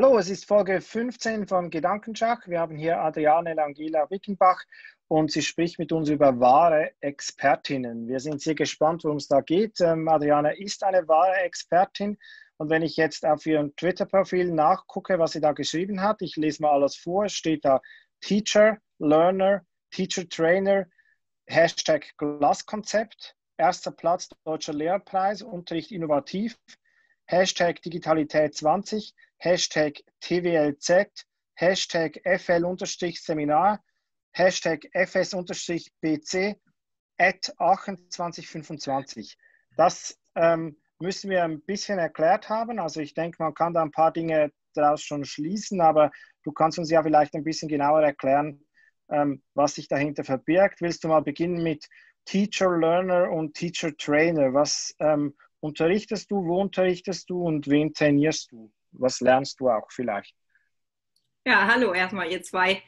Hallo, es ist Folge 15 von Gedankenschach. Wir haben hier Adriane Langela Wickenbach und sie spricht mit uns über wahre Expertinnen. Wir sind sehr gespannt, worum es da geht. Ähm, Adriane ist eine wahre Expertin und wenn ich jetzt auf ihrem Twitter-Profil nachgucke, was sie da geschrieben hat, ich lese mal alles vor, steht da Teacher, Learner, Teacher Trainer, Hashtag Glaskonzept, erster Platz Deutscher Lehrpreis, Unterricht innovativ, Hashtag Digitalität 20, Hashtag TWLZ, Hashtag FL-Seminar, Hashtag FS-BC, at 2825. Das ähm, müssen wir ein bisschen erklärt haben. Also ich denke, man kann da ein paar Dinge daraus schon schließen, aber du kannst uns ja vielleicht ein bisschen genauer erklären, ähm, was sich dahinter verbirgt. Willst du mal beginnen mit Teacher, Learner und Teacher Trainer? Was ähm, unterrichtest du, wo unterrichtest du und wen trainierst du? Was lernst du auch vielleicht? Ja, hallo erstmal ihr zwei.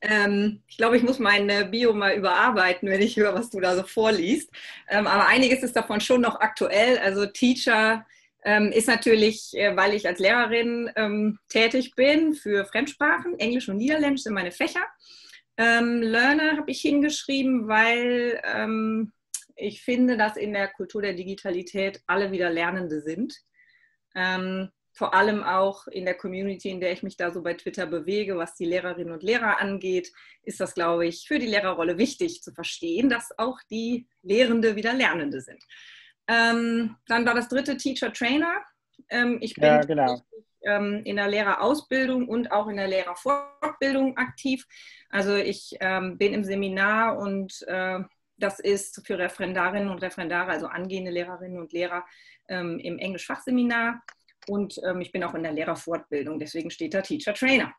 Ähm, ich glaube, ich muss mein Bio mal überarbeiten, wenn ich höre, was du da so vorliest. Ähm, aber einiges ist davon schon noch aktuell. Also Teacher ähm, ist natürlich, äh, weil ich als Lehrerin ähm, tätig bin für Fremdsprachen, Englisch und Niederländisch sind meine Fächer. Ähm, Learner habe ich hingeschrieben, weil ähm, ich finde, dass in der Kultur der Digitalität alle wieder Lernende sind. Ähm, vor allem auch in der Community, in der ich mich da so bei Twitter bewege, was die Lehrerinnen und Lehrer angeht, ist das, glaube ich, für die Lehrerrolle wichtig zu verstehen, dass auch die Lehrende wieder Lernende sind. Ähm, dann war das dritte Teacher Trainer. Ähm, ich bin ja, genau. ähm, in der Lehrerausbildung und auch in der Lehrerfortbildung aktiv. Also ich ähm, bin im Seminar und äh, das ist für Referendarinnen und Referendare, also angehende Lehrerinnen und Lehrer ähm, im Englisch-Fachseminar. Und ähm, ich bin auch in der Lehrerfortbildung, deswegen steht da Teacher Trainer.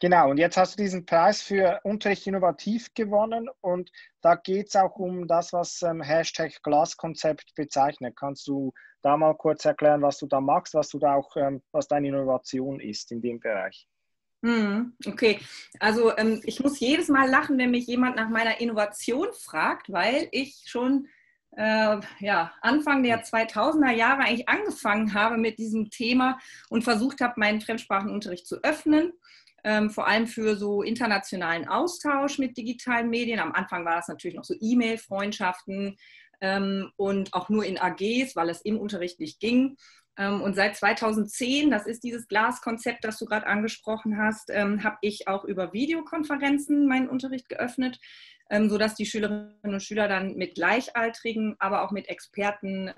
Genau, und jetzt hast du diesen Preis für Unterricht innovativ gewonnen und da geht es auch um das, was ähm, Hashtag Glaskonzept bezeichnet. Kannst du da mal kurz erklären, was du da machst, was du da auch, ähm, was deine Innovation ist in dem Bereich? Hm, okay, also ähm, ich muss jedes Mal lachen, wenn mich jemand nach meiner Innovation fragt, weil ich schon äh, ja, Anfang der 2000er Jahre eigentlich angefangen habe mit diesem Thema und versucht habe, meinen Fremdsprachenunterricht zu öffnen. Ähm, vor allem für so internationalen Austausch mit digitalen Medien. Am Anfang war das natürlich noch so E-Mail-Freundschaften ähm, und auch nur in AGs, weil es im Unterricht nicht ging. Ähm, und seit 2010, das ist dieses Glaskonzept, das du gerade angesprochen hast, ähm, habe ich auch über Videokonferenzen meinen Unterricht geöffnet, ähm, sodass die Schülerinnen und Schüler dann mit Gleichaltrigen, aber auch mit Experten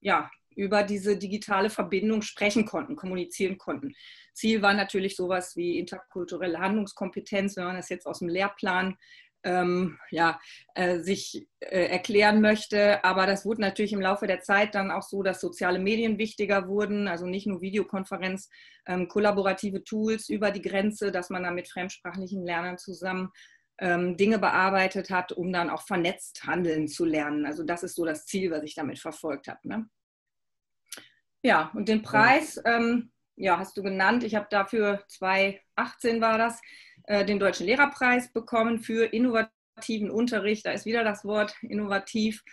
ja, über diese digitale Verbindung sprechen konnten, kommunizieren konnten. Ziel war natürlich sowas wie interkulturelle Handlungskompetenz, wenn man das jetzt aus dem Lehrplan ähm, ja, äh, sich äh, erklären möchte. Aber das wurde natürlich im Laufe der Zeit dann auch so, dass soziale Medien wichtiger wurden, also nicht nur Videokonferenz, ähm, kollaborative Tools über die Grenze, dass man dann mit fremdsprachlichen Lernern zusammen ähm, Dinge bearbeitet hat, um dann auch vernetzt handeln zu lernen. Also das ist so das Ziel, was ich damit verfolgt habe. Ne? Ja, und den Preis, ähm, ja, hast du genannt. Ich habe dafür 2018 war das, äh, den Deutschen Lehrerpreis bekommen für innovativen Unterricht. Da ist wieder das Wort innovativ.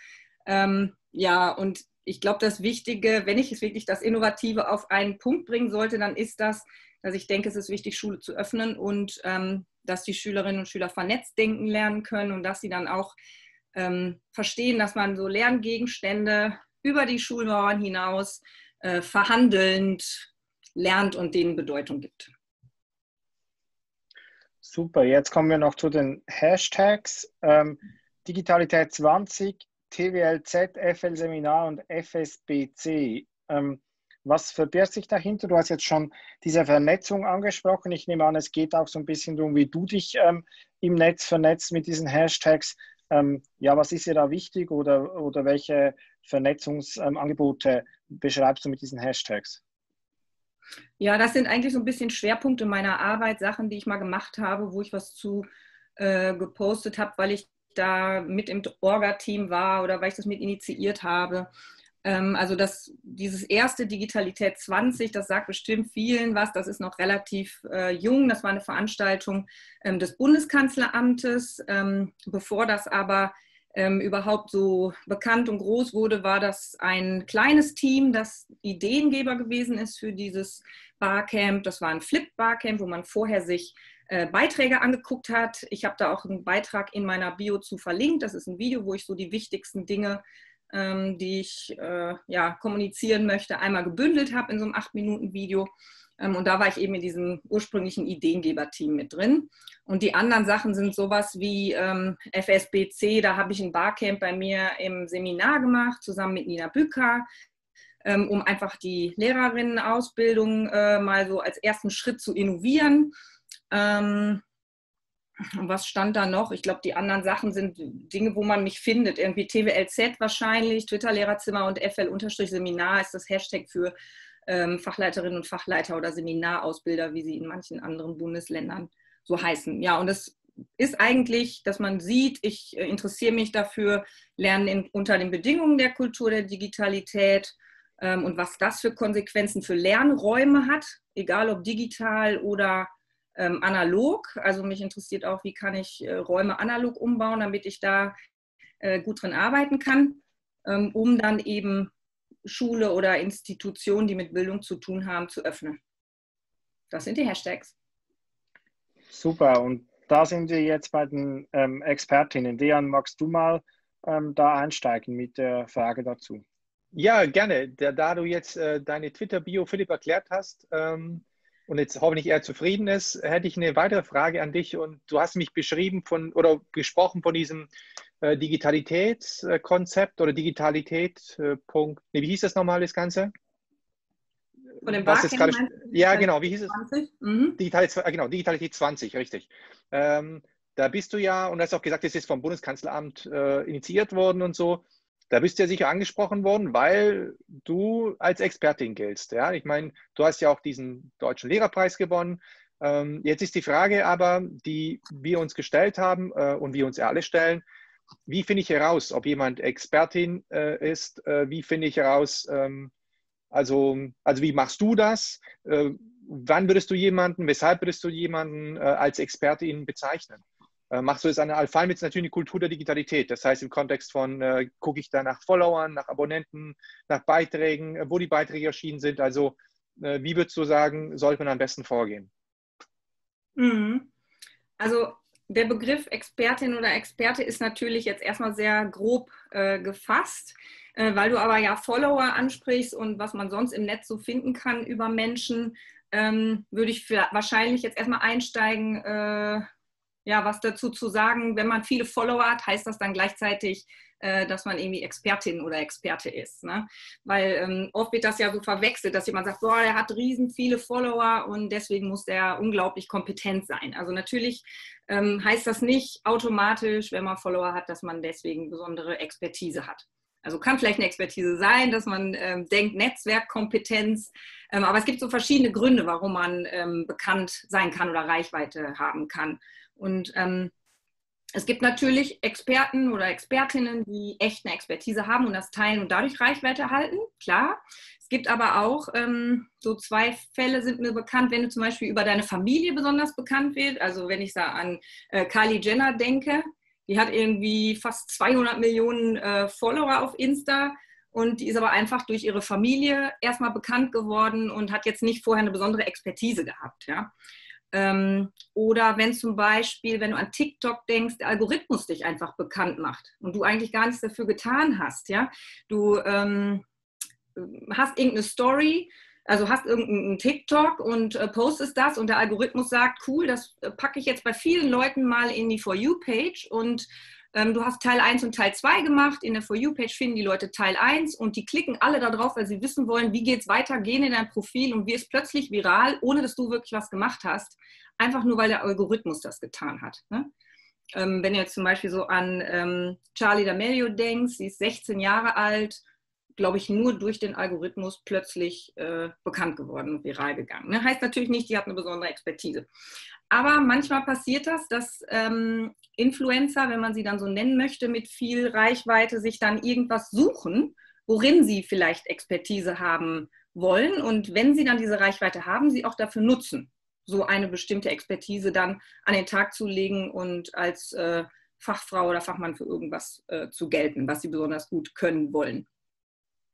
Ähm, ja, und ich glaube, das Wichtige, wenn ich es wirklich das Innovative auf einen Punkt bringen sollte, dann ist das, dass ich denke, es ist wichtig, Schule zu öffnen und ähm, dass die Schülerinnen und Schüler vernetzt denken lernen können und dass sie dann auch ähm, verstehen, dass man so Lerngegenstände über die Schulmauern hinaus äh, verhandelnd lernt und denen Bedeutung gibt. Super, jetzt kommen wir noch zu den Hashtags. Ähm, Digitalität 20, TWLZ, FL Seminar und FSBC. Ähm, was verbirgt sich dahinter? Du hast jetzt schon diese Vernetzung angesprochen. Ich nehme an, es geht auch so ein bisschen darum, wie du dich ähm, im Netz vernetzt mit diesen Hashtags. Ähm, ja, was ist dir da wichtig oder, oder welche Vernetzungsangebote beschreibst du mit diesen Hashtags? Ja, das sind eigentlich so ein bisschen Schwerpunkte meiner Arbeit, Sachen, die ich mal gemacht habe, wo ich was zu äh, gepostet habe, weil ich da mit im Orga-Team war oder weil ich das mit initiiert habe. Ähm, also das, dieses erste Digitalität 20, das sagt bestimmt vielen was, das ist noch relativ äh, jung. Das war eine Veranstaltung ähm, des Bundeskanzleramtes. Ähm, bevor das aber ähm, überhaupt so bekannt und groß wurde, war das ein kleines Team, das Ideengeber gewesen ist für dieses Barcamp. Das war ein Flip-Barcamp, wo man vorher sich äh, Beiträge angeguckt hat. Ich habe da auch einen Beitrag in meiner Bio zu verlinkt. Das ist ein Video, wo ich so die wichtigsten Dinge, ähm, die ich äh, ja, kommunizieren möchte, einmal gebündelt habe in so einem 8-Minuten-Video. Ähm, und da war ich eben in diesem ursprünglichen Ideengeber-Team mit drin. Und die anderen Sachen sind sowas wie ähm, FSBC, da habe ich ein Barcamp bei mir im Seminar gemacht, zusammen mit Nina Bücker, ähm, um einfach die Lehrerinnenausbildung äh, mal so als ersten Schritt zu innovieren. Ähm, was stand da noch? Ich glaube, die anderen Sachen sind Dinge, wo man mich findet. Irgendwie TWLZ wahrscheinlich, Twitter-Lehrerzimmer und FL-Seminar ist das Hashtag für ähm, Fachleiterinnen und Fachleiter oder Seminarausbilder, wie sie in manchen anderen Bundesländern so heißen. Ja, und es ist eigentlich, dass man sieht, ich äh, interessiere mich dafür, lernen in, unter den Bedingungen der Kultur der Digitalität ähm, und was das für Konsequenzen für Lernräume hat, egal ob digital oder ähm, analog. Also mich interessiert auch, wie kann ich äh, Räume analog umbauen, damit ich da äh, gut drin arbeiten kann, ähm, um dann eben Schule oder Institutionen, die mit Bildung zu tun haben, zu öffnen. Das sind die Hashtags. Super, und da sind wir jetzt bei den ähm, Expertinnen. Dejan, magst du mal ähm, da einsteigen mit der Frage dazu? Ja, gerne. Da, da du jetzt äh, deine Twitter-Bio, Philipp, erklärt hast ähm, und jetzt hoffentlich eher zufrieden ist, hätte ich eine weitere Frage an dich. Und du hast mich beschrieben von oder gesprochen von diesem äh, Digitalitätskonzept oder Digitalität. Äh, Punkt, nee, wie hieß das nochmal, das Ganze? Von dem Was gerade, Ja, genau, wie hieß es? Mhm. Digitalität, äh, genau, Digitalität 20, richtig. Ähm, da bist du ja, und du hast auch gesagt, das ist vom Bundeskanzleramt äh, initiiert worden und so. Da bist du ja sicher angesprochen worden, weil du als Expertin giltst. Ja? Ich meine, du hast ja auch diesen deutschen Lehrerpreis gewonnen. Ähm, jetzt ist die Frage aber, die wir uns gestellt haben äh, und wir uns alle stellen, wie finde ich heraus, ob jemand Expertin äh, ist? Äh, wie finde ich heraus, ähm, also, also wie machst du das? Äh, wann würdest du jemanden, weshalb würdest du jemanden äh, als Expertin bezeichnen? Äh, machst du es an, vor allem jetzt natürlich die Kultur der Digitalität. Das heißt, im Kontext von, äh, gucke ich da nach Followern, nach Abonnenten, nach Beiträgen, wo die Beiträge erschienen sind. Also, wie würdest du sagen, sollte man am besten vorgehen? Mhm. Also der Begriff Expertin oder Experte ist natürlich jetzt erstmal sehr grob äh, gefasst, äh, weil du aber ja Follower ansprichst und was man sonst im Netz so finden kann über Menschen, ähm, würde ich für, wahrscheinlich jetzt erstmal einsteigen, äh, ja, was dazu zu sagen. Wenn man viele Follower hat, heißt das dann gleichzeitig, äh, dass man irgendwie Expertin oder Experte ist. Ne? Weil ähm, oft wird das ja so verwechselt, dass jemand sagt, boah, er hat riesen viele Follower und deswegen muss der unglaublich kompetent sein. Also natürlich ähm, heißt das nicht automatisch, wenn man Follower hat, dass man deswegen besondere Expertise hat. Also kann vielleicht eine Expertise sein, dass man ähm, denkt, Netzwerkkompetenz, ähm, aber es gibt so verschiedene Gründe, warum man ähm, bekannt sein kann oder Reichweite haben kann. Und ähm, es gibt natürlich Experten oder Expertinnen, die echt eine Expertise haben und das teilen und dadurch Reichweite erhalten, klar. Es gibt aber auch ähm, so zwei Fälle sind mir bekannt, wenn du zum Beispiel über deine Familie besonders bekannt wird. Also wenn ich da an äh, Kylie Jenner denke, die hat irgendwie fast 200 Millionen äh, Follower auf Insta und die ist aber einfach durch ihre Familie erstmal bekannt geworden und hat jetzt nicht vorher eine besondere Expertise gehabt. Ja? Ähm, oder wenn zum Beispiel, wenn du an TikTok denkst, der Algorithmus dich einfach bekannt macht und du eigentlich gar nichts dafür getan hast, ja, du ähm, hast irgendeine Story, also hast irgendeinen TikTok und äh, postest das und der Algorithmus sagt, cool, das äh, packe ich jetzt bei vielen Leuten mal in die For You-Page und ähm, du hast Teil 1 und Teil 2 gemacht. In der For You-Page finden die Leute Teil 1 und die klicken alle da drauf, weil sie wissen wollen, wie geht es weiter, gehen in dein Profil und wirst plötzlich viral, ohne dass du wirklich was gemacht hast. Einfach nur, weil der Algorithmus das getan hat. Ne? Ähm, wenn du jetzt zum Beispiel so an ähm, Charlie D'Amelio denkst, sie ist 16 Jahre alt, glaube ich, nur durch den Algorithmus plötzlich äh, bekannt geworden und viral gegangen. Ne? Heißt natürlich nicht, die hat eine besondere Expertise. Aber manchmal passiert das, dass ähm, Influencer, wenn man sie dann so nennen möchte, mit viel Reichweite sich dann irgendwas suchen, worin sie vielleicht Expertise haben wollen. Und wenn sie dann diese Reichweite haben, sie auch dafür nutzen, so eine bestimmte Expertise dann an den Tag zu legen und als äh, Fachfrau oder Fachmann für irgendwas äh, zu gelten, was sie besonders gut können wollen.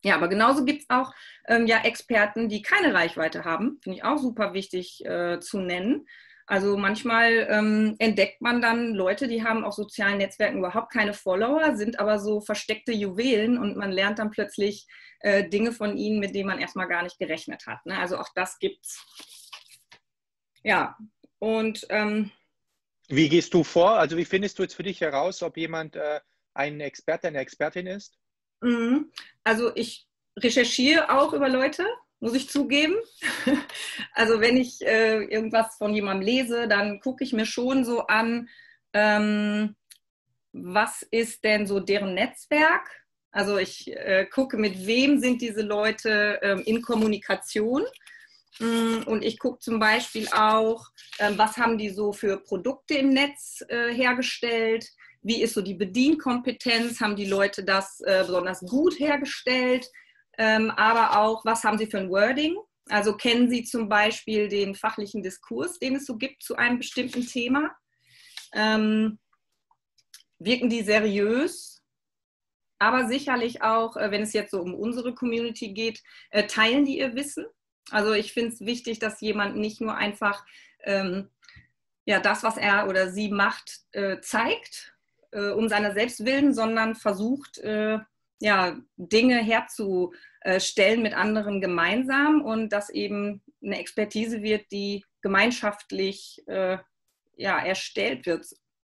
Ja, aber genauso gibt es auch ähm, ja Experten, die keine Reichweite haben. Finde ich auch super wichtig äh, zu nennen. Also manchmal ähm, entdeckt man dann Leute, die haben auf sozialen Netzwerken überhaupt keine Follower, sind aber so versteckte Juwelen und man lernt dann plötzlich äh, Dinge von ihnen, mit denen man erstmal gar nicht gerechnet hat. Ne? Also auch das gibt's. Ja, und ähm, wie gehst du vor? Also wie findest du jetzt für dich heraus, ob jemand äh, ein Experte, eine Expertin ist? Mhm. Also ich recherchiere auch über Leute, muss ich zugeben. Also wenn ich äh, irgendwas von jemandem lese, dann gucke ich mir schon so an, ähm, was ist denn so deren Netzwerk? Also ich äh, gucke, mit wem sind diese Leute ähm, in Kommunikation. Mm, und ich gucke zum Beispiel auch, ähm, was haben die so für Produkte im Netz äh, hergestellt? Wie ist so die Bedienkompetenz? Haben die Leute das äh, besonders gut hergestellt? ähm, aber auch, was haben Sie für ein Wording? Also kennen Sie zum Beispiel den fachlichen Diskurs, den es so gibt zu einem bestimmten Thema? Ähm, wirken die seriös? Aber sicherlich auch, äh, wenn es jetzt so um unsere Community geht, äh, teilen die ihr Wissen? Also ich finde es wichtig, dass jemand nicht nur einfach ähm, ja, das, was er oder sie macht, äh, zeigt, äh, um seiner selbst willen, sondern versucht, äh, ja, Dinge herzustellen mit anderen gemeinsam und dass eben eine Expertise wird, die gemeinschaftlich äh, ja, erstellt wird.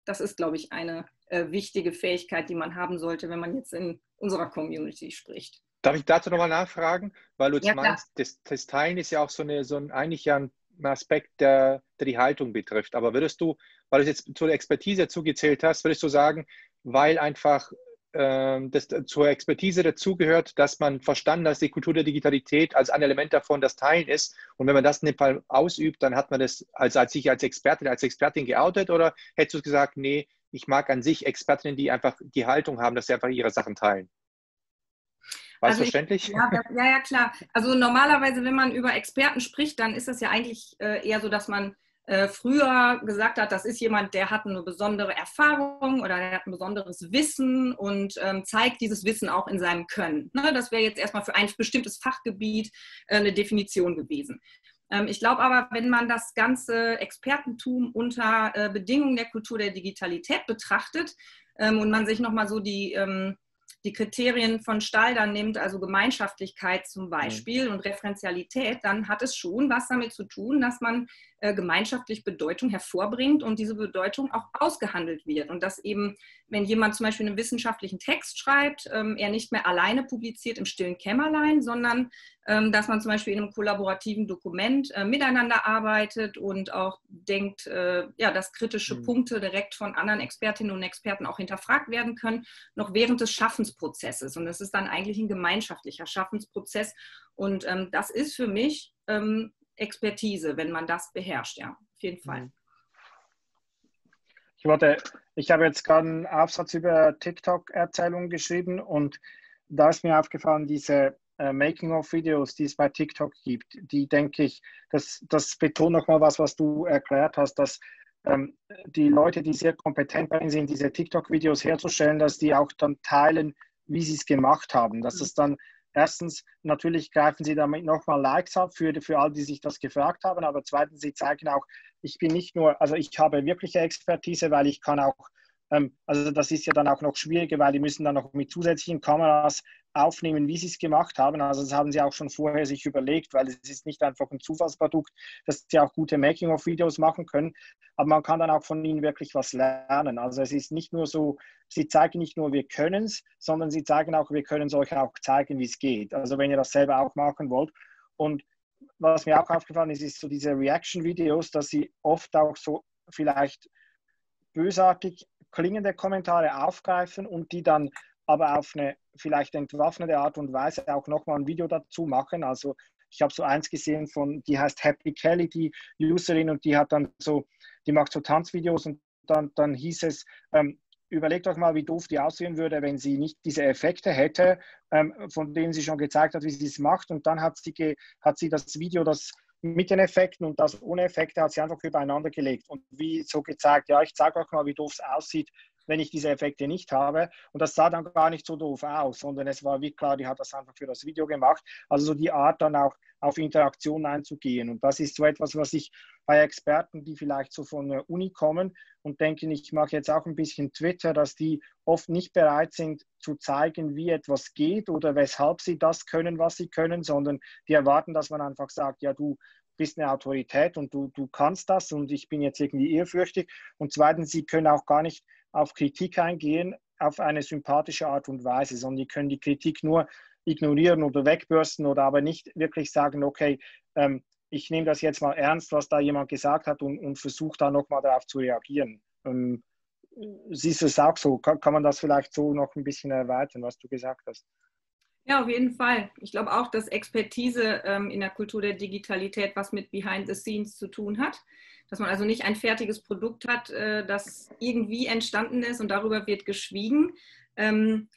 Das ist, glaube ich, eine äh, wichtige Fähigkeit, die man haben sollte, wenn man jetzt in unserer Community spricht. Darf ich dazu nochmal nachfragen? Weil du jetzt ja, meinst, das, das, Teilen ist ja auch so, eine, so ein, eigentlich ja ein Aspekt, der, der die Haltung betrifft. Aber würdest du, weil du jetzt zur Expertise zugezählt hast, würdest du sagen, weil einfach ähm, das zur Expertise dazugehört, dass man verstanden hat, dass die Kultur der Digitalität als ein Element davon das Teilen ist. Und wenn man das in dem Fall ausübt, dann hat man das als, als sich als Expertin, als Expertin geoutet oder hättest du gesagt, nee, ich mag an sich Expertinnen, die einfach die Haltung haben, dass sie einfach ihre Sachen teilen. War also verständlich? Ich, ja, ja, ja, klar. Also normalerweise, wenn man über Experten spricht, dann ist das ja eigentlich äh, eher so, dass man äh, früher gesagt hat, das ist jemand, der hat eine besondere Erfahrung oder der hat ein besonderes Wissen und ähm, zeigt dieses Wissen auch in seinem Können. Ne? Das wäre jetzt erstmal für ein bestimmtes Fachgebiet äh, eine Definition gewesen. Ähm, ich glaube aber, wenn man das ganze Expertentum unter äh, Bedingungen der Kultur der Digitalität betrachtet ähm, und man sich nochmal so die ähm, die Kriterien von Stahl dann nimmt, also Gemeinschaftlichkeit zum mhm. Beispiel mhm. und Referenzialität, dann hat es schon was damit zu tun, dass man äh, gemeinschaftlich Bedeutung hervorbringt und diese Bedeutung auch ausgehandelt wird. Und dass eben, wenn jemand zum Beispiel einen wissenschaftlichen Text schreibt, ähm, er nicht mehr alleine publiziert im stillen Kämmerlein, sondern ähm, dass man zum Beispiel in einem kollaborativen Dokument äh, miteinander arbeitet und auch denkt, äh, ja, dass kritische mhm. Punkte direkt von anderen Expertinnen und Experten auch hinterfragt werden können, noch während des Schaffensprozesses. Und das ist dann eigentlich ein gemeinschaftlicher Schaffensprozess. Und ähm, das ist für mich ähm, Expertise, wenn man das beherrscht, ja, auf jeden Fall. Mhm. Ich wollte, ich habe jetzt gerade einen Aufsatz über TikTok-Erzählungen geschrieben und da ist mir aufgefallen, diese äh, Making-of-Videos, die es bei TikTok gibt, die denke ich, das, das betont nochmal was, was du erklärt hast, dass ähm, die Leute, die sehr kompetent sind, diese TikTok-Videos herzustellen, dass die auch dann teilen, wie sie es gemacht haben, dass es dann Erstens, natürlich greifen sie damit nochmal Likes ab für, für all, die sich das gefragt haben, aber zweitens, sie zeigen auch, ich bin nicht nur, also ich habe wirkliche Expertise, weil ich kann auch ähm, also das ist ja dann auch noch schwieriger, weil die müssen dann noch mit zusätzlichen Kameras aufnehmen, wie sie es gemacht haben. Also das haben sie auch schon vorher sich überlegt, weil es ist nicht einfach ein Zufallsprodukt, dass sie auch gute Making-of-Videos machen können, aber man kann dann auch von ihnen wirklich was lernen. Also es ist nicht nur so, sie zeigen nicht nur, wir können es, sondern sie zeigen auch, wir können es euch auch zeigen, wie es geht. Also wenn ihr das selber auch machen wollt. Und was mir auch aufgefallen ist, ist so diese Reaction-Videos, dass sie oft auch so vielleicht bösartig klingende Kommentare aufgreifen und die dann aber auf eine vielleicht entwaffnete Art und Weise auch nochmal ein Video dazu machen. Also ich habe so eins gesehen von, die heißt Happy Kelly, die Userin, und die hat dann so, die macht so Tanzvideos und dann, dann hieß es, ähm, überlegt euch mal, wie doof die aussehen würde, wenn sie nicht diese Effekte hätte, ähm, von denen sie schon gezeigt hat, wie sie es macht. Und dann hat sie, hat sie das Video, das mit den Effekten und das ohne Effekte hat sie einfach übereinander gelegt und wie so gezeigt, ja, ich zeige euch mal, wie doof es aussieht, wenn ich diese Effekte nicht habe. Und das sah dann gar nicht so doof aus, sondern es war wie klar, die hat das einfach für das Video gemacht. Also so die Art dann auch auf Interaktion einzugehen. Und das ist so etwas, was ich bei Experten, die vielleicht so von der Uni kommen und denken, ich mache jetzt auch ein bisschen Twitter, dass die oft nicht bereit sind zu zeigen, wie etwas geht oder weshalb sie das können, was sie können, sondern die erwarten, dass man einfach sagt, ja, du bist eine Autorität und du, du kannst das und ich bin jetzt irgendwie ehrfürchtig. Und zweitens, sie können auch gar nicht auf Kritik eingehen auf eine sympathische Art und Weise, sondern die können die Kritik nur ignorieren oder wegbürsten oder aber nicht wirklich sagen, okay, ähm, ich nehme das jetzt mal ernst, was da jemand gesagt hat und, und versuche da nochmal darauf zu reagieren. Ähm, siehst du es auch so? Kann, kann man das vielleicht so noch ein bisschen erweitern, was du gesagt hast? Ja, auf jeden Fall. Ich glaube auch, dass Expertise ähm, in der Kultur der Digitalität was mit Behind the Scenes zu tun hat. Dass man also nicht ein fertiges Produkt hat, äh, das irgendwie entstanden ist und darüber wird geschwiegen. Ähm,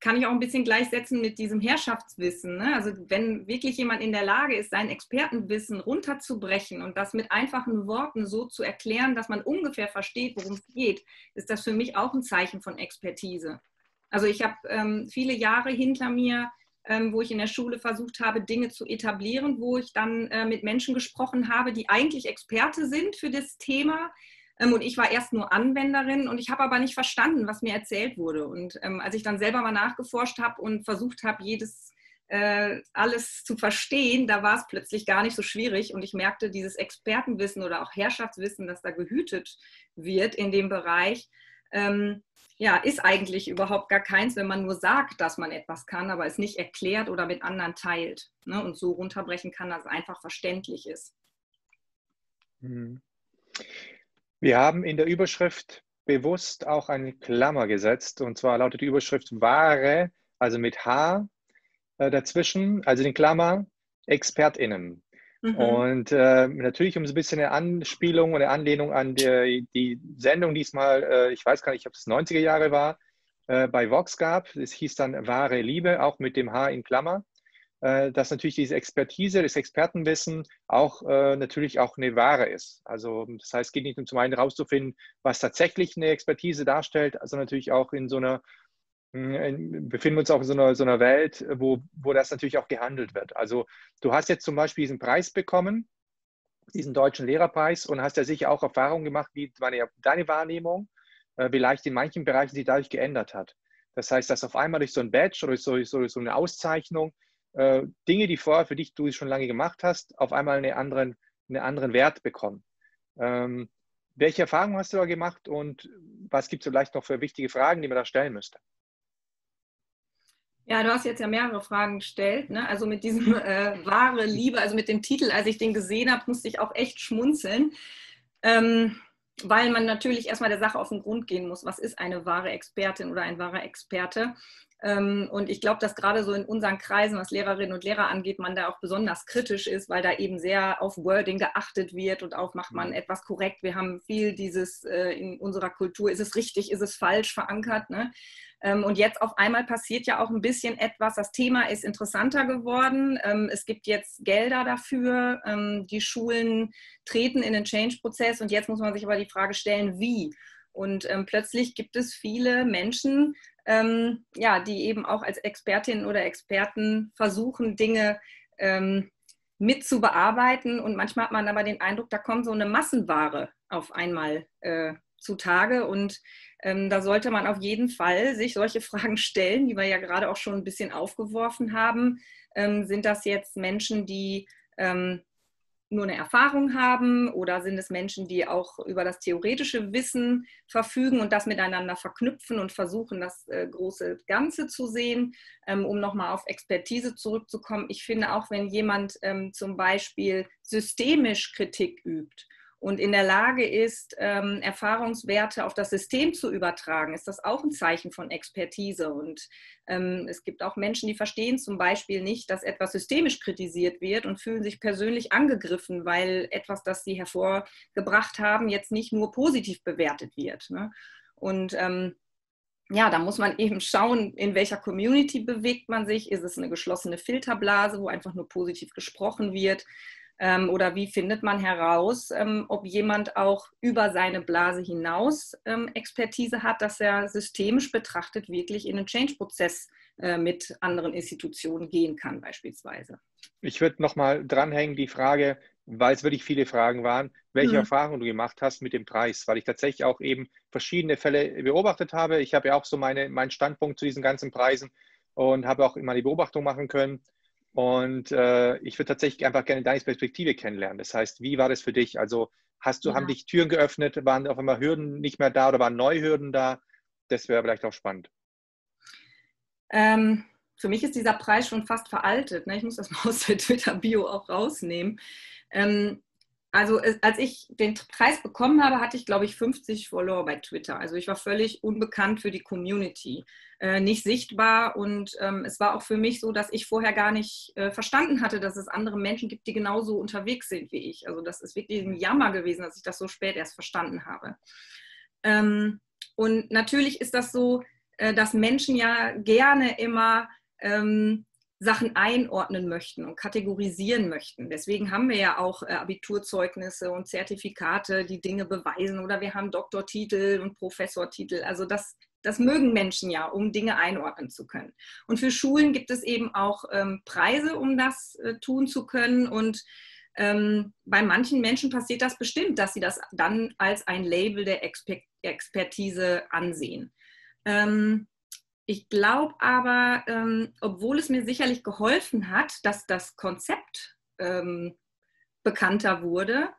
kann ich auch ein bisschen gleichsetzen mit diesem Herrschaftswissen. Ne? Also wenn wirklich jemand in der Lage ist, sein Expertenwissen runterzubrechen und das mit einfachen Worten so zu erklären, dass man ungefähr versteht, worum es geht, ist das für mich auch ein Zeichen von Expertise. Also ich habe ähm, viele Jahre hinter mir, ähm, wo ich in der Schule versucht habe, Dinge zu etablieren, wo ich dann äh, mit Menschen gesprochen habe, die eigentlich Experte sind für das Thema. Ähm, und ich war erst nur Anwenderin und ich habe aber nicht verstanden, was mir erzählt wurde. Und ähm, als ich dann selber mal nachgeforscht habe und versucht habe, jedes äh, alles zu verstehen, da war es plötzlich gar nicht so schwierig und ich merkte, dieses Expertenwissen oder auch Herrschaftswissen, das da gehütet wird in dem Bereich, ähm, ja, ist eigentlich überhaupt gar keins, wenn man nur sagt, dass man etwas kann, aber es nicht erklärt oder mit anderen teilt ne, und so runterbrechen kann, dass es einfach verständlich ist. Mhm. Wir haben in der Überschrift bewusst auch eine Klammer gesetzt und zwar lautet die Überschrift Ware, also mit H äh, dazwischen, also in Klammer ExpertInnen. Mhm. Und äh, natürlich um so ein bisschen eine Anspielung eine Anlehnung an die, die Sendung diesmal, äh, ich weiß gar nicht, ob es 90er Jahre war, äh, bei Vox gab. Es hieß dann Wahre Liebe, auch mit dem H in Klammer. Äh, dass natürlich diese Expertise, das Expertenwissen auch äh, natürlich auch eine Ware ist. Also das heißt, es geht nicht nur zum einen herauszufinden, was tatsächlich eine Expertise darstellt, sondern natürlich auch in so einer befinden wir uns auch in so einer, so einer Welt, wo, wo das natürlich auch gehandelt wird. Also du hast jetzt zum Beispiel diesen Preis bekommen, diesen deutschen Lehrerpreis und hast ja sicher auch Erfahrungen gemacht, wie deine, deine Wahrnehmung äh, vielleicht in manchen Bereichen sich dadurch geändert hat. Das heißt, dass auf einmal durch so ein Badge oder durch so, so eine Auszeichnung äh, Dinge, die vorher für dich du schon lange gemacht hast, auf einmal einen anderen, einen anderen Wert bekommen. Ähm, welche Erfahrungen hast du da gemacht und was gibt es vielleicht noch für wichtige Fragen, die man da stellen müsste? Ja, du hast jetzt ja mehrere Fragen gestellt. Ne? Also mit diesem äh, wahre Liebe, also mit dem Titel, als ich den gesehen habe, musste ich auch echt schmunzeln, ähm, weil man natürlich erstmal der Sache auf den Grund gehen muss. Was ist eine wahre Expertin oder ein wahrer Experte? Ähm, und ich glaube, dass gerade so in unseren Kreisen, was Lehrerinnen und Lehrer angeht, man da auch besonders kritisch ist, weil da eben sehr auf Wording geachtet wird und auch macht man mhm. etwas korrekt. Wir haben viel dieses äh, in unserer Kultur, ist es richtig, ist es falsch verankert. Ne? Ähm, und jetzt auf einmal passiert ja auch ein bisschen etwas. Das Thema ist interessanter geworden. Ähm, es gibt jetzt Gelder dafür. Ähm, die Schulen treten in den Change-Prozess. Und jetzt muss man sich aber die Frage stellen, wie? Und plötzlich gibt es viele Menschen, ja, die eben auch als Expertinnen oder Experten versuchen, Dinge mit zu bearbeiten. Und manchmal hat man aber den Eindruck, da kommt so eine Massenware auf einmal äh, zutage. Und ähm, da sollte man auf jeden Fall sich solche Fragen stellen, die wir ja gerade auch schon ein bisschen aufgeworfen haben. Ähm, sind das jetzt Menschen, die ähm, nur eine Erfahrung haben oder sind es Menschen, die auch über das theoretische Wissen verfügen und das miteinander verknüpfen und versuchen, das äh, große Ganze zu sehen, ähm, um nochmal auf Expertise zurückzukommen. Ich finde auch, wenn jemand ähm, zum Beispiel systemisch Kritik übt und in der Lage ist, ähm, Erfahrungswerte auf das System zu übertragen, ist das auch ein Zeichen von Expertise. Und ähm, es gibt auch Menschen, die verstehen zum Beispiel nicht, dass etwas systemisch kritisiert wird und fühlen sich persönlich angegriffen, weil etwas, das sie hervorgebracht haben, jetzt nicht nur positiv bewertet wird. Ne? Und ähm, ja, da muss man eben schauen, in welcher Community bewegt man sich. Ist es eine geschlossene Filterblase, wo einfach nur positiv gesprochen wird? Ähm, oder wie findet man heraus, ähm, ob jemand auch über seine Blase hinaus ähm, Expertise hat, dass er systemisch betrachtet wirklich in den Change-Prozess äh, mit anderen Institutionen gehen kann, beispielsweise. Ich würde nochmal dranhängen, die Frage, weil es wirklich viele Fragen waren, welche mhm. Erfahrungen du gemacht hast mit dem Preis, weil ich tatsächlich auch eben verschiedene Fälle beobachtet habe. Ich habe ja auch so meine, meinen Standpunkt zu diesen ganzen Preisen und habe auch immer die Beobachtung machen können. Und äh, ich würde tatsächlich einfach gerne deine Perspektive kennenlernen. Das heißt, wie war das für dich? Also hast du, ja. haben dich Türen geöffnet, waren auf einmal Hürden nicht mehr da oder waren neue Hürden da? Das wäre vielleicht auch spannend. Ähm, für mich ist dieser Preis schon fast veraltet. Ne? Ich muss das mal aus der Twitter-Bio auch rausnehmen. Ähm, also als ich den Preis bekommen habe, hatte ich, glaube ich, 50 Follower bei Twitter. Also ich war völlig unbekannt für die Community, äh, nicht sichtbar. Und ähm, es war auch für mich so, dass ich vorher gar nicht äh, verstanden hatte, dass es andere Menschen gibt, die genauso unterwegs sind wie ich. Also das ist wirklich ein Jammer gewesen, dass ich das so spät erst verstanden habe. Ähm, und natürlich ist das so, äh, dass Menschen ja gerne immer ähm, Sachen einordnen möchten und kategorisieren möchten. Deswegen haben wir ja auch äh, Abiturzeugnisse und Zertifikate, die Dinge beweisen oder wir haben Doktortitel und Professortitel. Also das, das mögen Menschen ja, um Dinge einordnen zu können. Und für Schulen gibt es eben auch ähm, Preise, um das äh, tun zu können. Und ähm, bei manchen Menschen passiert das bestimmt, dass sie das dann als ein Label der Exper Expertise ansehen. Ähm, ich glaube aber, ähm, obwohl es mir sicherlich geholfen hat, dass das Konzept ähm, bekannter wurde,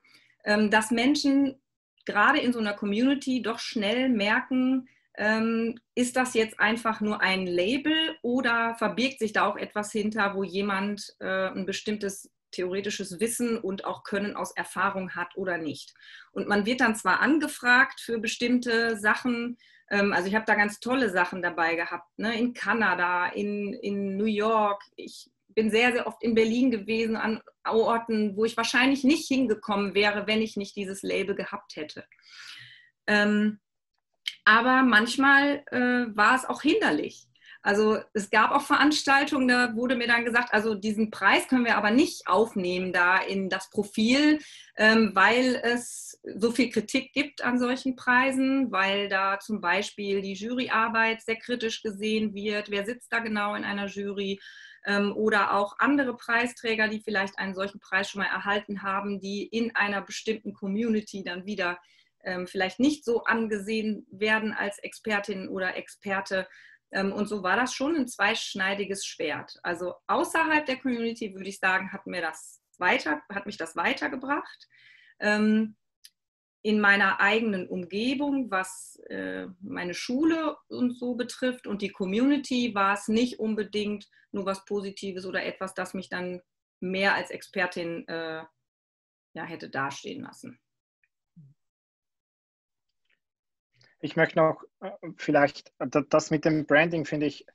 ähm, dass Menschen gerade in so einer Community doch schnell merken, ähm, ist das jetzt einfach nur ein Label oder verbirgt sich da auch etwas hinter, wo jemand äh, ein bestimmtes theoretisches Wissen und auch Können aus Erfahrung hat oder nicht. Und man wird dann zwar angefragt für bestimmte Sachen, also ich habe da ganz tolle Sachen dabei gehabt, ne? in Kanada, in, in New York. Ich bin sehr, sehr oft in Berlin gewesen, an Orten, wo ich wahrscheinlich nicht hingekommen wäre, wenn ich nicht dieses Label gehabt hätte. Ähm, aber manchmal äh, war es auch hinderlich. Also es gab auch Veranstaltungen, da wurde mir dann gesagt, also diesen Preis können wir aber nicht aufnehmen da in das Profil, ähm, weil es so viel Kritik gibt an solchen Preisen, weil da zum Beispiel die Juryarbeit sehr kritisch gesehen wird. Wer sitzt da genau in einer Jury? Ähm, oder auch andere Preisträger, die vielleicht einen solchen Preis schon mal erhalten haben, die in einer bestimmten Community dann wieder ähm, vielleicht nicht so angesehen werden als Expertin oder Experte. Ähm, und so war das schon ein zweischneidiges Schwert. Also außerhalb der Community würde ich sagen, hat mir das weiter, hat mich das weitergebracht. Ähm, in meiner eigenen Umgebung, was äh, meine Schule und so betrifft und die Community, war es nicht unbedingt nur was Positives oder etwas, das mich dann mehr als Expertin äh, ja, hätte dastehen lassen. Ich möchte noch äh, vielleicht, das mit dem Branding finde ich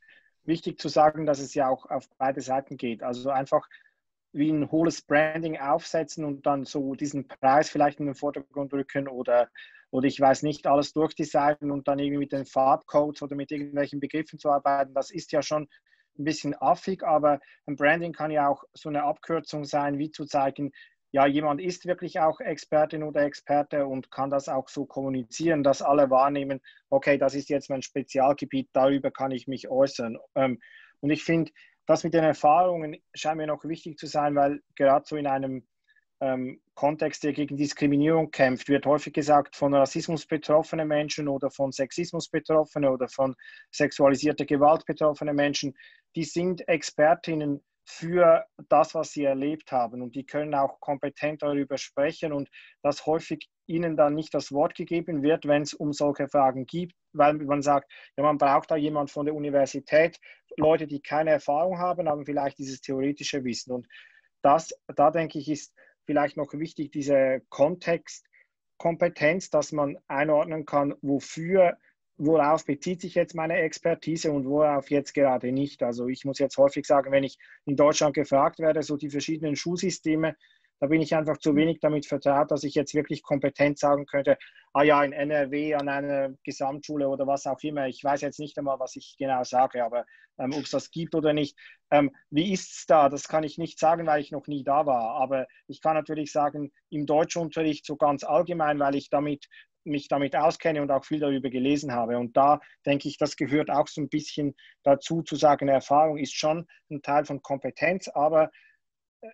wichtig zu sagen, dass es ja auch auf beide Seiten geht. Also einfach wie ein hohles Branding aufsetzen und dann so diesen Preis vielleicht in den Vordergrund rücken oder, oder ich weiß nicht, alles durchdesignen und dann irgendwie mit den Farbcodes oder mit irgendwelchen Begriffen zu arbeiten, das ist ja schon ein bisschen affig, aber ein Branding kann ja auch so eine Abkürzung sein, wie zu zeigen, ja, jemand ist wirklich auch Expertin oder Experte und kann das auch so kommunizieren, dass alle wahrnehmen, okay, das ist jetzt mein Spezialgebiet, darüber kann ich mich äußern. Ähm, und ich finde, das mit den Erfahrungen scheint mir noch wichtig zu sein, weil gerade so in einem ähm, Kontext, der gegen Diskriminierung kämpft, wird häufig gesagt, von Rassismus betroffene Menschen oder von Sexismus betroffene oder von sexualisierter Gewalt betroffene Menschen, die sind Expertinnen für das, was sie erlebt haben. Und die können auch kompetent darüber sprechen und dass häufig ihnen dann nicht das Wort gegeben wird, wenn es um solche Fragen geht, weil man sagt, ja, man braucht da jemand von der Universität, Leute, die keine Erfahrung haben, haben vielleicht dieses theoretische Wissen. Und das, da denke ich, ist vielleicht noch wichtig, diese Kontextkompetenz, dass man einordnen kann, wofür worauf bezieht sich jetzt meine Expertise und worauf jetzt gerade nicht. Also ich muss jetzt häufig sagen, wenn ich in Deutschland gefragt werde, so die verschiedenen Schulsysteme, da bin ich einfach zu wenig damit vertraut, dass ich jetzt wirklich kompetent sagen könnte, ah ja, in NRW an einer Gesamtschule oder was auch immer. Ich weiß jetzt nicht einmal, was ich genau sage, aber ähm, ob es das gibt oder nicht. Ähm, wie ist es da? Das kann ich nicht sagen, weil ich noch nie da war. Aber ich kann natürlich sagen, im Deutschunterricht so ganz allgemein, weil ich damit mich damit auskenne und auch viel darüber gelesen habe. Und da denke ich, das gehört auch so ein bisschen dazu, zu sagen, Erfahrung ist schon ein Teil von Kompetenz, aber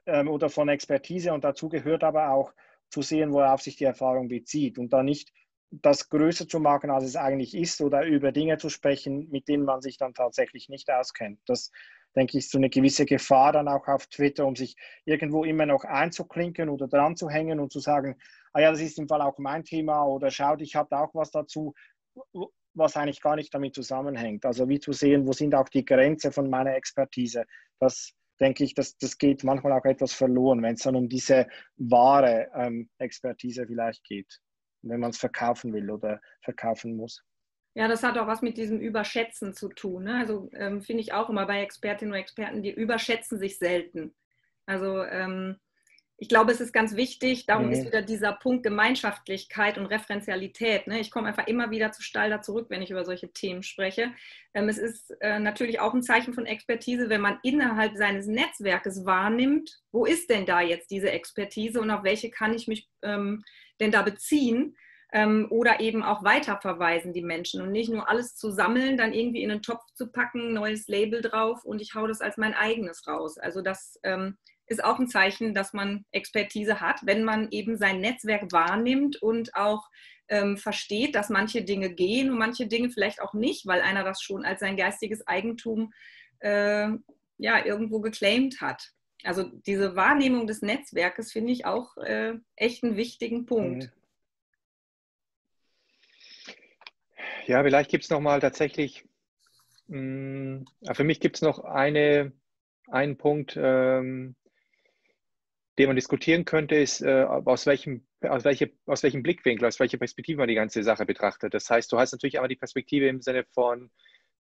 ähm, oder von Expertise und dazu gehört aber auch zu sehen, worauf sich die Erfahrung bezieht und da nicht das größer zu machen, als es eigentlich ist oder über Dinge zu sprechen, mit denen man sich dann tatsächlich nicht auskennt. Das, denke ich, so eine gewisse Gefahr dann auch auf Twitter, um sich irgendwo immer noch einzuklinken oder dran zu hängen und zu sagen, ah ja, das ist im Fall auch mein Thema oder schaut, ich habe auch was dazu, was eigentlich gar nicht damit zusammenhängt. Also wie zu sehen, wo sind auch die Grenzen von meiner Expertise. Das denke ich, dass das geht manchmal auch etwas verloren, wenn es dann um diese wahre ähm, Expertise vielleicht geht, wenn man es verkaufen will oder verkaufen muss. Ja, das hat auch was mit diesem Überschätzen zu tun. Ne? Also ähm, finde ich auch immer bei Expertinnen und Experten, die überschätzen sich selten. Also ähm, ich glaube, es ist ganz wichtig, darum mhm. ist wieder dieser Punkt Gemeinschaftlichkeit und Referenzialität. Ne? Ich komme einfach immer wieder zu Stalder zurück, wenn ich über solche Themen spreche. Ähm, es ist äh, natürlich auch ein Zeichen von Expertise, wenn man innerhalb seines Netzwerkes wahrnimmt, wo ist denn da jetzt diese Expertise und auf welche kann ich mich ähm, denn da beziehen? Ähm, oder eben auch weiterverweisen die Menschen und nicht nur alles zu sammeln, dann irgendwie in einen Topf zu packen, neues Label drauf und ich hau das als mein eigenes raus. Also das ähm, ist auch ein Zeichen, dass man Expertise hat, wenn man eben sein Netzwerk wahrnimmt und auch ähm, versteht, dass manche Dinge gehen und manche Dinge vielleicht auch nicht, weil einer das schon als sein geistiges Eigentum äh, ja, irgendwo geclaimed hat. Also diese Wahrnehmung des Netzwerkes finde ich auch äh, echt einen wichtigen Punkt. Mhm. Ja, vielleicht gibt es nochmal tatsächlich, mh, mm, für mich gibt es noch eine, einen Punkt, ähm, den man diskutieren könnte, ist, äh, aus, welchem, aus, welche, aus welchem Blickwinkel, aus welcher Perspektive man die ganze Sache betrachtet. Das heißt, du hast natürlich einmal die Perspektive im Sinne von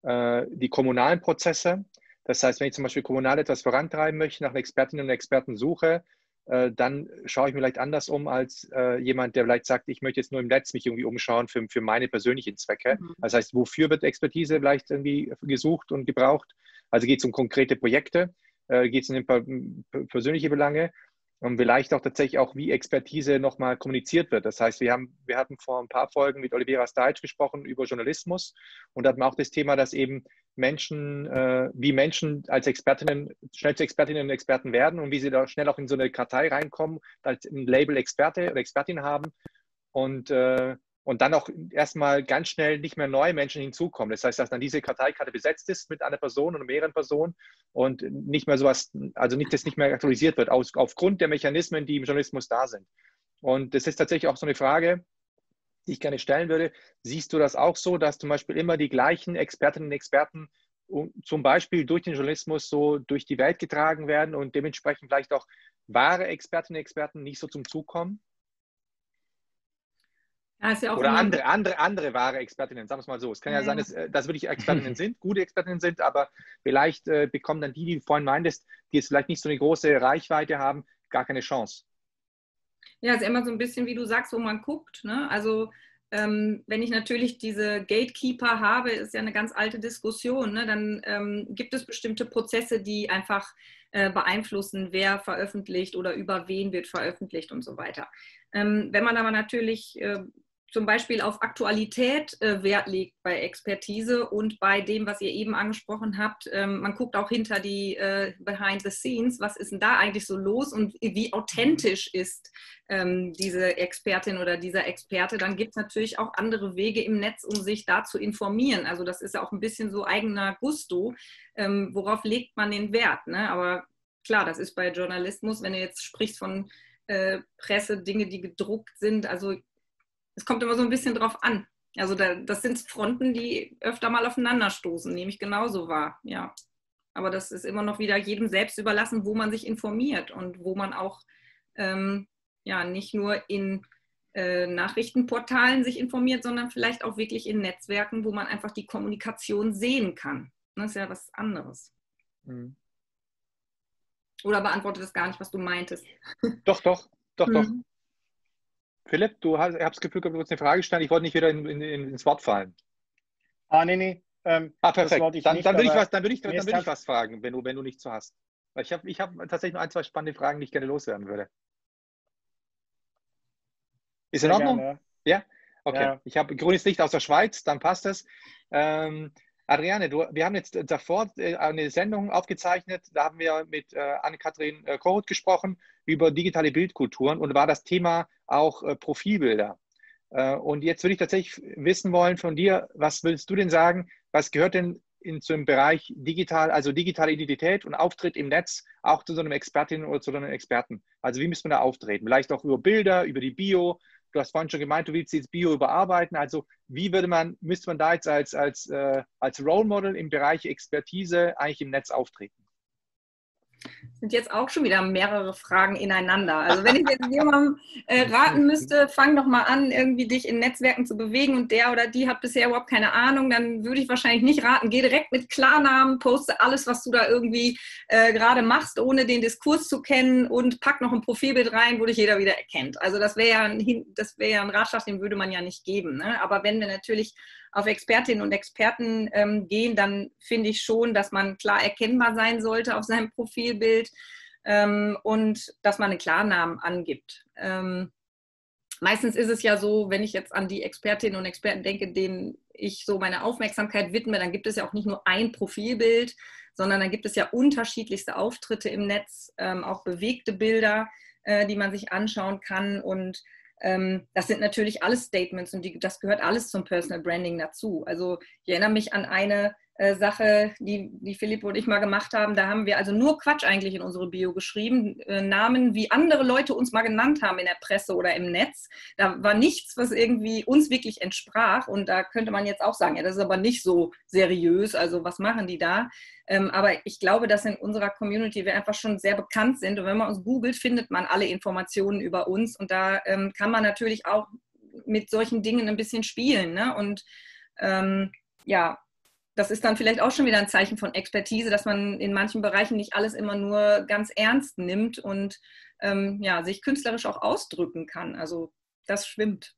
äh, die kommunalen Prozesse. Das heißt, wenn ich zum Beispiel kommunal etwas vorantreiben möchte, nach Expertinnen und Experten suche, äh, dann schaue ich mir vielleicht anders um als äh, jemand, der vielleicht sagt, ich möchte jetzt nur im Netz mich irgendwie umschauen für, für meine persönlichen Zwecke. Mhm. Das heißt, wofür wird Expertise vielleicht irgendwie gesucht und gebraucht? Also geht es um konkrete Projekte, äh, geht es um persönliche Belange und vielleicht auch tatsächlich auch, wie Expertise nochmal kommuniziert wird. Das heißt, wir, haben, wir hatten vor ein paar Folgen mit Olivera Stajc gesprochen über Journalismus und da hatten wir auch das Thema, dass eben Menschen, äh, wie Menschen als Expertinnen, schnell zu Expertinnen und Experten werden und wie sie da schnell auch in so eine Kartei reinkommen, als ein Label Experte oder Expertin haben und äh, und dann auch erstmal ganz schnell nicht mehr neue Menschen hinzukommen. Das heißt, dass dann diese Karteikarte besetzt ist mit einer Person oder mehreren Personen und nicht mehr sowas, also nicht, das nicht mehr aktualisiert wird, aus, aufgrund der Mechanismen, die im Journalismus da sind. Und das ist tatsächlich auch so eine Frage, die ich gerne stellen würde. Siehst du das auch so, dass zum Beispiel immer die gleichen Expertinnen und Experten zum Beispiel durch den Journalismus so durch die Welt getragen werden und dementsprechend vielleicht auch wahre Expertinnen und Experten nicht so zum Zug kommen? Ja, ja Oder andere, andere, andere wahre Expertinnen, sagen wir es mal so. Es kann ja, ja sein, dass äh, das wirklich Expertinnen sind, gute Expertinnen sind, aber vielleicht äh, bekommen dann die, die du vorhin meintest, die jetzt vielleicht nicht so eine große Reichweite haben, gar keine Chance. Ja, es ist immer so ein bisschen, wie du sagst, wo man guckt. Ne? Also ähm, wenn ich natürlich diese Gatekeeper habe, ist ja eine ganz alte Diskussion, ne? dann ähm, gibt es bestimmte Prozesse, die einfach äh, beeinflussen, wer veröffentlicht oder über wen wird veröffentlicht und so weiter. Ähm, wenn man aber natürlich äh, zum Beispiel auf Aktualität äh, Wert legt bei Expertise und bei dem, was ihr eben angesprochen habt. Ähm, man guckt auch hinter die äh, Behind the Scenes, was ist denn da eigentlich so los und wie authentisch ist ähm, diese Expertin oder dieser Experte. Dann gibt es natürlich auch andere Wege im Netz, um sich da zu informieren. Also das ist ja auch ein bisschen so eigener Gusto. Ähm, worauf legt man den Wert? Ne? Aber klar, das ist bei Journalismus, wenn du jetzt sprichst von äh, Presse, Dinge, die gedruckt sind, also es kommt immer so ein bisschen drauf an. Also da, das sind Fronten, die öfter mal aufeinanderstoßen, nehme ich genauso wahr, ja. Aber das ist immer noch wieder jedem selbst überlassen, wo man sich informiert und wo man auch ähm, ja nicht nur in äh, Nachrichtenportalen sich informiert, sondern vielleicht auch wirklich in Netzwerken, wo man einfach die Kommunikation sehen kann. Das ist ja was anderes. Mhm. Oder beantwortet das gar nicht, was du meintest? Doch, doch, doch, mhm. doch. Philipp, du hast, ich habe das Gefühl, du hast eine Frage gestellt. Ich wollte nicht wieder in, in, ins Wort fallen. Ah, nee, nee. Ähm, ah, perfekt. dann, nicht, dann würde ich, was, dann würde ich, dann würde ich was fragen, wenn du, wenn du nicht so hast. Ich habe ich hab tatsächlich noch ein, zwei spannende Fragen, die ich gerne loswerden würde. Ist in Ordnung? Gerne, ja. ja? Okay. Ja. Ich habe grünes Licht aus der Schweiz, dann passt es. Ähm, Adriane, du, wir haben jetzt davor äh, eine Sendung aufgezeichnet, da haben wir mit äh, Anne-Kathrin äh, Korot gesprochen über digitale Bildkulturen und war das Thema auch äh, Profilbilder. Äh, und jetzt würde ich tatsächlich wissen wollen von dir, was willst du denn sagen, was gehört denn in einem Bereich digital, also digitale Identität und Auftritt im Netz auch zu so einem Expertin oder zu so einem Experten? Also wie müsste man da auftreten? Vielleicht auch über Bilder, über die Bio, Du hast vorhin schon gemeint, du willst jetzt Bio überarbeiten. Also wie würde man, müsste man da jetzt als, als, äh, als Role Model im Bereich Expertise eigentlich im Netz auftreten? Sind jetzt auch schon wieder mehrere Fragen ineinander. Also wenn ich jetzt jemandem äh, raten müsste, fang doch mal an, irgendwie dich in Netzwerken zu bewegen und der oder die hat bisher überhaupt keine Ahnung, dann würde ich wahrscheinlich nicht raten, geh direkt mit Klarnamen, poste alles, was du da irgendwie äh, gerade machst, ohne den Diskurs zu kennen und pack noch ein Profilbild rein, wo dich jeder wieder erkennt. Also das wäre ja, ein, wär ja ein Ratschlag, den würde man ja nicht geben. Ne? Aber wenn wir natürlich auf Expertinnen und Experten ähm, gehen, dann finde ich schon, dass man klar erkennbar sein sollte auf seinem Profilbild ähm, und dass man einen Klarnamen angibt. Ähm, meistens ist es ja so, wenn ich jetzt an die Expertinnen und Experten denke, denen ich so meine Aufmerksamkeit widme, dann gibt es ja auch nicht nur ein Profilbild, sondern dann gibt es ja unterschiedlichste Auftritte im Netz, ähm, auch bewegte Bilder, äh, die man sich anschauen kann und das sind natürlich alles Statements und die, das gehört alles zum Personal Branding dazu. Also ich erinnere mich an eine äh, Sache, die, die Philipp und ich mal gemacht haben. Da haben wir also nur Quatsch eigentlich in unsere Bio geschrieben. Äh, Namen, wie andere Leute uns mal genannt haben in der Presse oder im Netz. Da war nichts, was irgendwie uns wirklich entsprach. Und da könnte man jetzt auch sagen, ja, das ist aber nicht so seriös. Also was machen die da? Ähm, aber ich glaube, dass in unserer Community wir einfach schon sehr bekannt sind. Und wenn man uns googelt, findet man alle Informationen über uns. Und da ähm, kann man natürlich auch mit solchen Dingen ein bisschen spielen. Ne? Und ähm, ja, das ist dann vielleicht auch schon wieder ein Zeichen von Expertise, dass man in manchen Bereichen nicht alles immer nur ganz ernst nimmt und ähm, ja, sich künstlerisch auch ausdrücken kann. Also das schwimmt.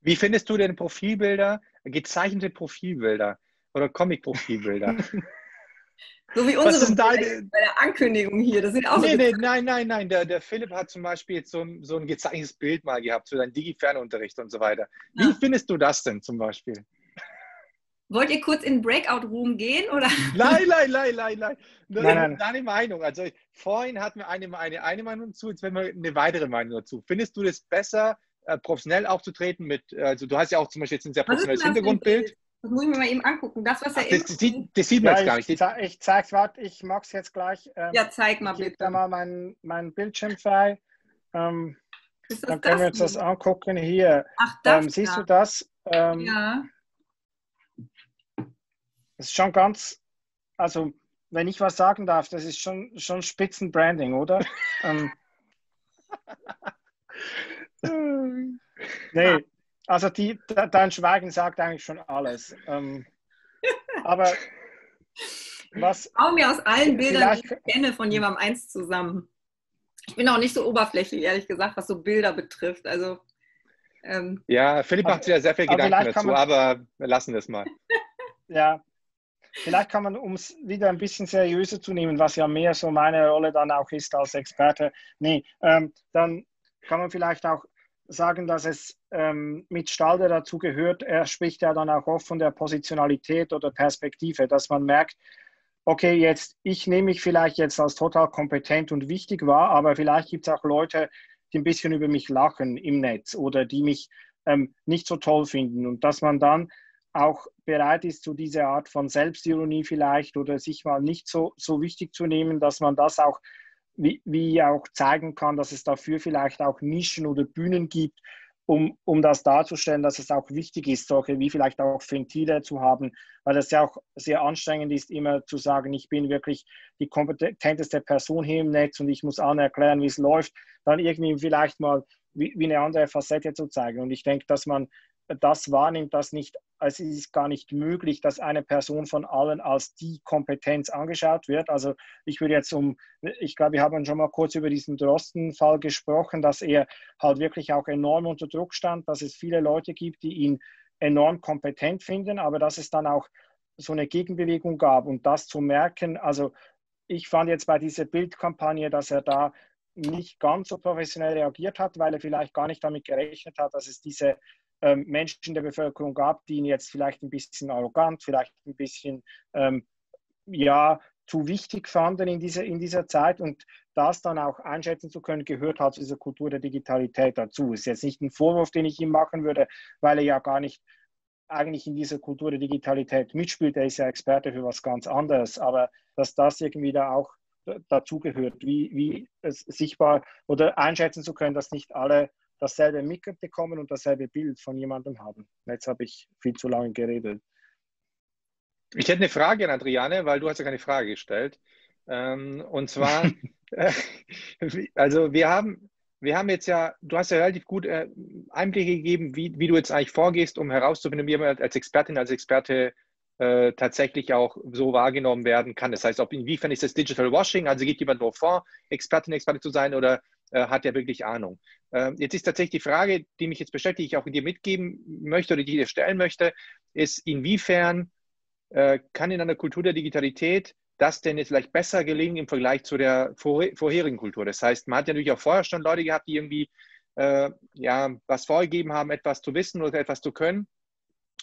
Wie findest du denn Profilbilder, gezeichnete Profilbilder oder Comic-Profilbilder? so wie unsere deine... bei der Ankündigung hier. Das sind auch nee, so nee, nein, nein, nein. Der, der Philipp hat zum Beispiel jetzt so ein, so ein gezeichnetes Bild mal gehabt für seinen Digi-Fernunterricht und so weiter. Wie ja. findest du das denn zum Beispiel? Wollt ihr kurz in den Breakout-Room gehen? Oder? Nein, nein, nein, nein, nein. nein, nein. Deine Meinung. Also vorhin hatten wir eine, eine, eine Meinung dazu, jetzt werden wir eine weitere Meinung dazu. Findest du das besser, äh, professionell aufzutreten mit, also du hast ja auch zum Beispiel jetzt ein sehr professionelles Hintergrundbild. Das muss ich mir mal eben angucken. Das, was er Ach, das, das, sieht, das sieht man ja, jetzt gar nicht. Ich, ich zeig's, warte, ich mag's jetzt gleich. Ähm, ja, zeig mal bitte. Ich da mal meinen mein Bildschirm frei. Ähm, dann können wir uns das angucken. Hier. Ach, das ähm, siehst du das? Ähm, ja. Das ist schon ganz, also wenn ich was sagen darf, das ist schon, schon Spitzenbranding, oder? ähm, nee, also die, dein Schweigen sagt eigentlich schon alles. Ähm, aber was. Ich baue mir aus allen Bildern, die ich kenne, von jemandem eins zusammen. Ich bin auch nicht so oberflächlich, ehrlich gesagt, was so Bilder betrifft. Also. Ähm, ja, Philipp macht sich ja sehr viel Gedanken dazu, aber wir lassen das mal. ja, Vielleicht kann man, um es wieder ein bisschen seriöser zu nehmen, was ja mehr so meine Rolle dann auch ist als Experte, nee, ähm, dann kann man vielleicht auch sagen, dass es ähm, mit Stalder dazu gehört. Er spricht ja dann auch oft von der Positionalität oder Perspektive, dass man merkt, okay, jetzt, ich nehme mich vielleicht jetzt als total kompetent und wichtig wahr, aber vielleicht gibt es auch Leute, die ein bisschen über mich lachen im Netz oder die mich ähm, nicht so toll finden und dass man dann auch bereit ist zu dieser Art von Selbstironie vielleicht oder sich mal nicht so, so wichtig zu nehmen, dass man das auch wie, wie auch zeigen kann, dass es dafür vielleicht auch Nischen oder Bühnen gibt, um, um das darzustellen, dass es auch wichtig ist, solche wie vielleicht auch Ventile zu haben, weil das ja auch sehr anstrengend ist, immer zu sagen, ich bin wirklich die kompetenteste Person hier im Netz und ich muss allen erklären, wie es läuft, dann irgendwie vielleicht mal wie, wie eine andere Facette zu zeigen. Und ich denke, dass man das wahrnimmt, dass nicht es ist gar nicht möglich, dass eine Person von allen als die Kompetenz angeschaut wird. Also ich würde jetzt um, ich glaube, wir haben schon mal kurz über diesen Drosten-Fall gesprochen, dass er halt wirklich auch enorm unter Druck stand, dass es viele Leute gibt, die ihn enorm kompetent finden, aber dass es dann auch so eine Gegenbewegung gab und das zu merken, also ich fand jetzt bei dieser Bildkampagne, dass er da nicht ganz so professionell reagiert hat, weil er vielleicht gar nicht damit gerechnet hat, dass es diese ähm, Menschen der Bevölkerung gab, die ihn jetzt vielleicht ein bisschen arrogant, vielleicht ein bisschen ähm, ja, zu wichtig fanden in dieser, in dieser Zeit und das dann auch einschätzen zu können, gehört halt zu dieser Kultur der Digitalität dazu. Ist jetzt nicht ein Vorwurf, den ich ihm machen würde, weil er ja gar nicht eigentlich in dieser Kultur der Digitalität mitspielt. Er ist ja Experte für was ganz anderes, aber dass das irgendwie da auch dazugehört, wie, wie es sichtbar oder einschätzen zu können, dass nicht alle dasselbe mitbekommen und dasselbe Bild von jemandem haben. Jetzt habe ich viel zu lange geredet. Ich hätte eine Frage an Adriane, weil du hast ja keine Frage gestellt. Ähm, und zwar, äh, also wir haben, wir haben jetzt ja, du hast ja relativ gut äh, Einblicke gegeben, wie, wie du jetzt eigentlich vorgehst, um herauszufinden, wie man als Expertin, als Experte äh, tatsächlich auch so wahrgenommen werden kann. Das heißt, ob inwiefern ist das Digital Washing, also geht jemand nur vor, Expertin, Experte zu sein oder äh, hat er wirklich Ahnung? Ähm, jetzt ist tatsächlich die Frage, die mich jetzt beschäftigt, die ich auch dir mitgeben möchte oder die ich dir stellen möchte, ist, inwiefern äh, kann in einer Kultur der Digitalität das denn jetzt vielleicht besser gelingen im Vergleich zu der vorherigen Kultur? Das heißt, man hat ja natürlich auch vorher schon Leute gehabt, die irgendwie äh, ja, was vorgegeben haben, etwas zu wissen oder etwas zu können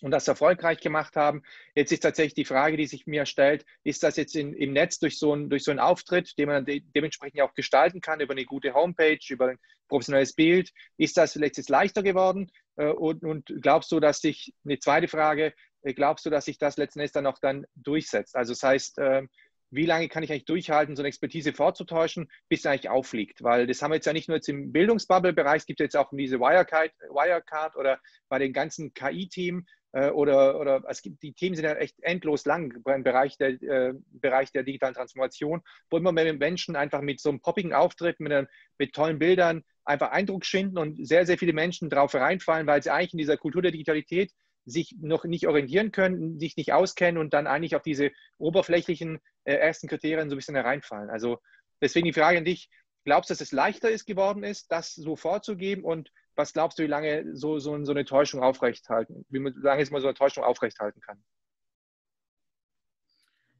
und das erfolgreich gemacht haben. Jetzt ist tatsächlich die Frage, die sich mir stellt, ist das jetzt in, im Netz durch so, ein, durch so einen Auftritt, den man de dementsprechend auch gestalten kann, über eine gute Homepage, über ein professionelles Bild, ist das jetzt leichter geworden? Äh, und, und, glaubst du, dass sich, eine zweite Frage, äh, glaubst du, dass sich das letzten Endes dann auch dann durchsetzt? Also das heißt, äh, wie lange kann ich eigentlich durchhalten, so eine Expertise vorzutäuschen, bis es eigentlich auffliegt? Weil das haben wir jetzt ja nicht nur jetzt im Bildungsbubble-Bereich, es gibt jetzt auch diese Wirecard, Wirecard oder bei den ganzen KI-Team, oder, oder es gibt, die Themen sind ja echt endlos lang im Bereich der, äh, Bereich der digitalen Transformation, wo immer mehr Menschen einfach mit so einem poppigen Auftritt, mit, einem, mit tollen Bildern einfach Eindruck schinden und sehr, sehr viele Menschen darauf reinfallen, weil sie eigentlich in dieser Kultur der Digitalität sich noch nicht orientieren können, sich nicht auskennen und dann eigentlich auf diese oberflächlichen äh, ersten Kriterien so ein bisschen hereinfallen. Also deswegen die Frage an dich, glaubst du, dass es leichter ist geworden ist, das so vorzugeben und was glaubst du, wie lange so, so, so eine Täuschung aufrechthalten, wie lange es mal so eine Täuschung aufrechthalten kann?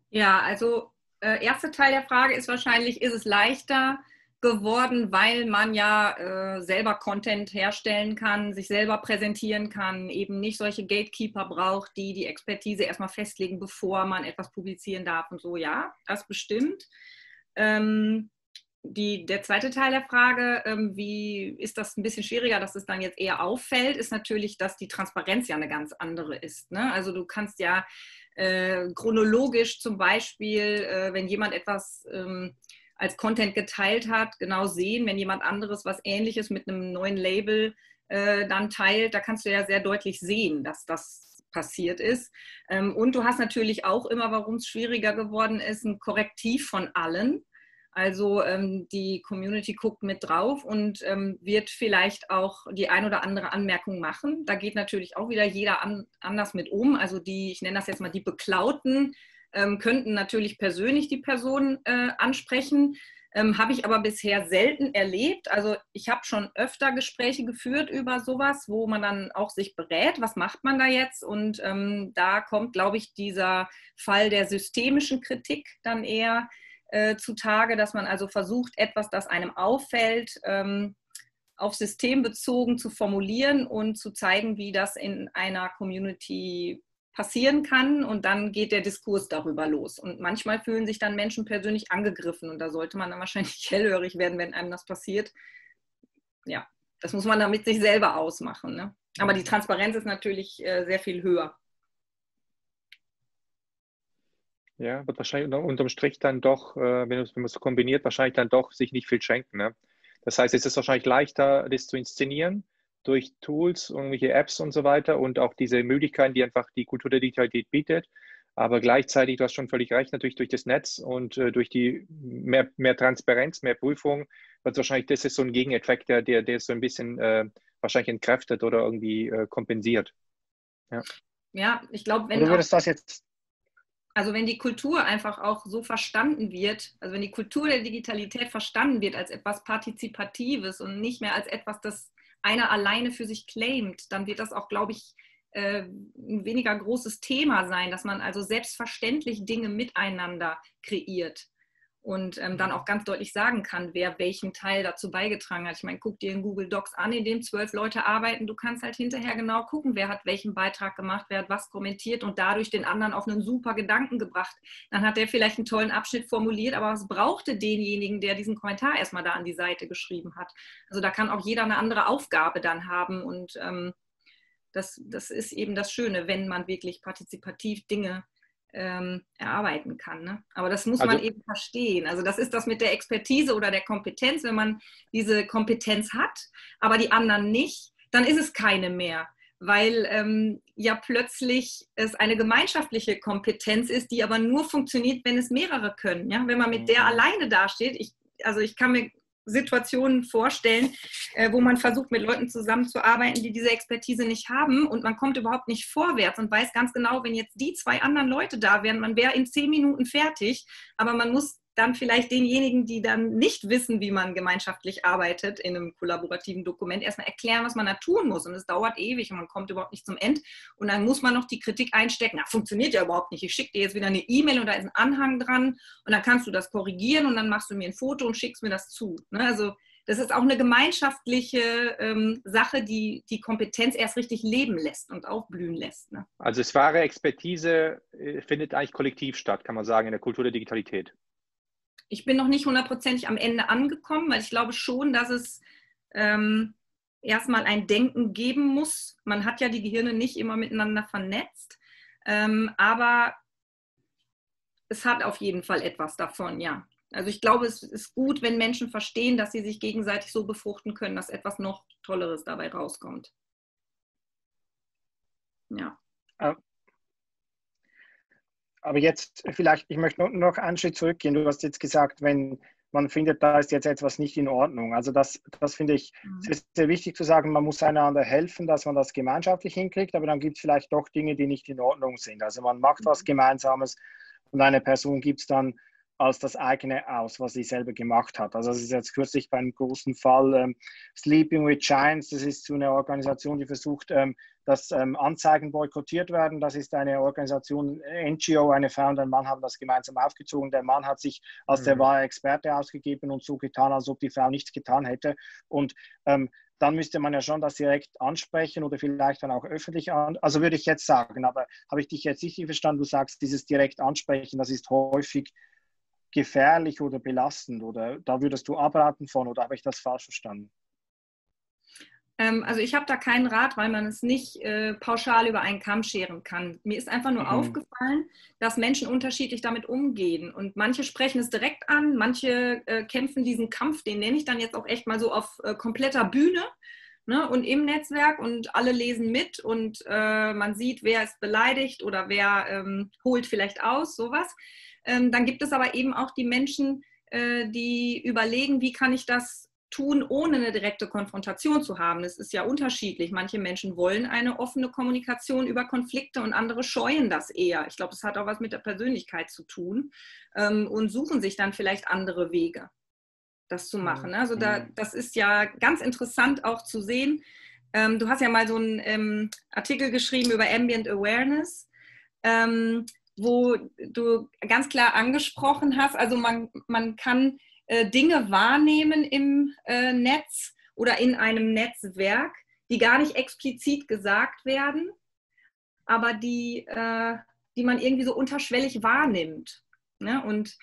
Ja, also äh, erster Teil der Frage ist wahrscheinlich, ist es leichter geworden, weil man ja äh, selber Content herstellen kann, sich selber präsentieren kann, eben nicht solche Gatekeeper braucht, die die Expertise erstmal festlegen, bevor man etwas publizieren darf und so. Ja, das bestimmt. Ähm, die, der zweite Teil der Frage, ähm, wie ist das ein bisschen schwieriger, dass es dann jetzt eher auffällt, ist natürlich, dass die Transparenz ja eine ganz andere ist. Ne? Also du kannst ja äh, chronologisch zum Beispiel, äh, wenn jemand etwas ähm, als Content geteilt hat, genau sehen, wenn jemand anderes was ähnliches mit einem neuen Label äh, dann teilt, da kannst du ja sehr deutlich sehen, dass das passiert ist. Ähm, und du hast natürlich auch immer, warum es schwieriger geworden ist, ein Korrektiv von allen. Also ähm, die Community guckt mit drauf und ähm, wird vielleicht auch die ein oder andere Anmerkung machen. Da geht natürlich auch wieder jeder an, anders mit um. Also die, ich nenne das jetzt mal die Beklauten, ähm, könnten natürlich persönlich die Person äh, ansprechen. Ähm, habe ich aber bisher selten erlebt. Also ich habe schon öfter Gespräche geführt über sowas, wo man dann auch sich berät, was macht man da jetzt? Und ähm, da kommt, glaube ich, dieser Fall der systemischen Kritik dann eher äh, zutage, dass man also versucht, etwas, das einem auffällt, ähm, auf System bezogen zu formulieren und zu zeigen, wie das in einer Community passieren kann und dann geht der Diskurs darüber los. Und manchmal fühlen sich dann Menschen persönlich angegriffen und da sollte man dann wahrscheinlich hellhörig werden, wenn einem das passiert. Ja, das muss man damit sich selber ausmachen. Ne? Aber die Transparenz ist natürlich äh, sehr viel höher. Ja, wird wahrscheinlich unterm Strich dann doch, äh, wenn, man es kombiniert, wahrscheinlich dann doch sich nicht viel schenken. Ne? Das heißt, es ist wahrscheinlich leichter, das zu inszenieren durch Tools, irgendwelche Apps und so weiter und auch diese Möglichkeiten, die einfach die Kultur der Digitalität bietet. Aber gleichzeitig, du hast schon völlig recht, natürlich durch das Netz und äh, durch die mehr, mehr Transparenz, mehr Prüfung, wird wahrscheinlich, das ist so ein Gegeneffekt, der, der, der so ein bisschen äh, wahrscheinlich entkräftet oder irgendwie äh, kompensiert. Ja. Ja, ich glaube, wenn. Oder würdest das jetzt also wenn die Kultur einfach auch so verstanden wird, also wenn die Kultur der Digitalität verstanden wird als etwas Partizipatives und nicht mehr als etwas, das einer alleine für sich claimt, dann wird das auch, glaube ich, äh, ein weniger großes Thema sein, dass man also selbstverständlich Dinge miteinander kreiert und ähm, dann auch ganz deutlich sagen kann, wer welchen Teil dazu beigetragen hat. Ich meine, guck dir in Google Docs an, in dem zwölf Leute arbeiten. Du kannst halt hinterher genau gucken, wer hat welchen Beitrag gemacht, wer hat was kommentiert und dadurch den anderen auf einen super Gedanken gebracht. Dann hat der vielleicht einen tollen Abschnitt formuliert, aber was brauchte denjenigen, der diesen Kommentar erstmal da an die Seite geschrieben hat? Also da kann auch jeder eine andere Aufgabe dann haben und ähm, das, das ist eben das Schöne, wenn man wirklich partizipativ Dinge ähm, erarbeiten kann. Ne? Aber das muss also, man eben verstehen. Also das ist das mit der Expertise oder der Kompetenz. Wenn man diese Kompetenz hat, aber die anderen nicht, dann ist es keine mehr. Weil ähm, ja plötzlich es eine gemeinschaftliche Kompetenz ist, die aber nur funktioniert, wenn es mehrere können. Ja? Wenn man mit der mhm. alleine dasteht, ich, also ich kann mir Situationen vorstellen, äh, wo man versucht, mit Leuten zusammenzuarbeiten, die diese Expertise nicht haben und man kommt überhaupt nicht vorwärts und weiß ganz genau, wenn jetzt die zwei anderen Leute da wären, man wäre in zehn Minuten fertig, aber man muss dann vielleicht denjenigen, die dann nicht wissen, wie man gemeinschaftlich arbeitet in einem kollaborativen Dokument, erstmal erklären, was man da tun muss. Und es dauert ewig und man kommt überhaupt nicht zum End. Und dann muss man noch die Kritik einstecken. Na, funktioniert ja überhaupt nicht. Ich schicke dir jetzt wieder eine E-Mail und da ist ein Anhang dran und dann kannst du das korrigieren und dann machst du mir ein Foto und schickst mir das zu. Ne? Also das ist auch eine gemeinschaftliche ähm, Sache, die die Kompetenz erst richtig leben lässt und aufblühen lässt. Ne? Also es wahre Expertise äh, findet eigentlich kollektiv statt, kann man sagen, in der Kultur der Digitalität ich bin noch nicht hundertprozentig am Ende angekommen, weil ich glaube schon, dass es ähm, erstmal ein Denken geben muss. Man hat ja die Gehirne nicht immer miteinander vernetzt, ähm, aber es hat auf jeden Fall etwas davon, ja. Also ich glaube, es ist gut, wenn Menschen verstehen, dass sie sich gegenseitig so befruchten können, dass etwas noch Tolleres dabei rauskommt. Ja. Aber jetzt vielleicht, ich möchte noch einen Schritt zurückgehen. Du hast jetzt gesagt, wenn man findet, da ist jetzt etwas nicht in Ordnung. Also das, das finde ich mhm. sehr, sehr wichtig zu sagen, man muss einander helfen, dass man das gemeinschaftlich hinkriegt, aber dann gibt es vielleicht doch Dinge, die nicht in Ordnung sind. Also man macht was mhm. Gemeinsames und eine Person gibt es dann als das eigene aus, was sie selber gemacht hat. Also das ist jetzt kürzlich bei einem großen Fall ähm, Sleeping with Giants, das ist so eine Organisation, die versucht, ähm, dass ähm, Anzeigen boykottiert werden. Das ist eine Organisation, NGO, eine Frau und ein Mann haben das gemeinsam aufgezogen. Der Mann hat sich als mhm. der wahre Experte ausgegeben und so getan, als ob die Frau nichts getan hätte. Und ähm, dann müsste man ja schon das direkt ansprechen oder vielleicht dann auch öffentlich an. Also würde ich jetzt sagen, aber habe ich dich jetzt richtig verstanden? Du sagst, dieses direkt ansprechen, das ist häufig gefährlich oder belastend oder da würdest du abraten von oder habe ich das falsch verstanden? Ähm, also ich habe da keinen Rat, weil man es nicht äh, pauschal über einen Kamm scheren kann. Mir ist einfach nur mhm. aufgefallen, dass Menschen unterschiedlich damit umgehen. Und manche sprechen es direkt an, manche äh, kämpfen diesen Kampf, den nenne ich dann jetzt auch echt mal so auf äh, kompletter Bühne. Ne, und im Netzwerk und alle lesen mit und äh, man sieht, wer ist beleidigt oder wer ähm, holt vielleicht aus, sowas. Ähm, dann gibt es aber eben auch die Menschen, äh, die überlegen, wie kann ich das tun, ohne eine direkte Konfrontation zu haben. Es ist ja unterschiedlich. Manche Menschen wollen eine offene Kommunikation über Konflikte und andere scheuen das eher. Ich glaube, es hat auch was mit der Persönlichkeit zu tun ähm, und suchen sich dann vielleicht andere Wege, das zu machen. Also da, das ist ja ganz interessant auch zu sehen. Ähm, du hast ja mal so einen Artikel geschrieben über Ambient Awareness. Ähm, wo du ganz klar angesprochen hast, also man, man kann äh, Dinge wahrnehmen im äh, Netz oder in einem Netzwerk, die gar nicht explizit gesagt werden, aber die, äh, die man irgendwie so unterschwellig wahrnimmt. Ne? Und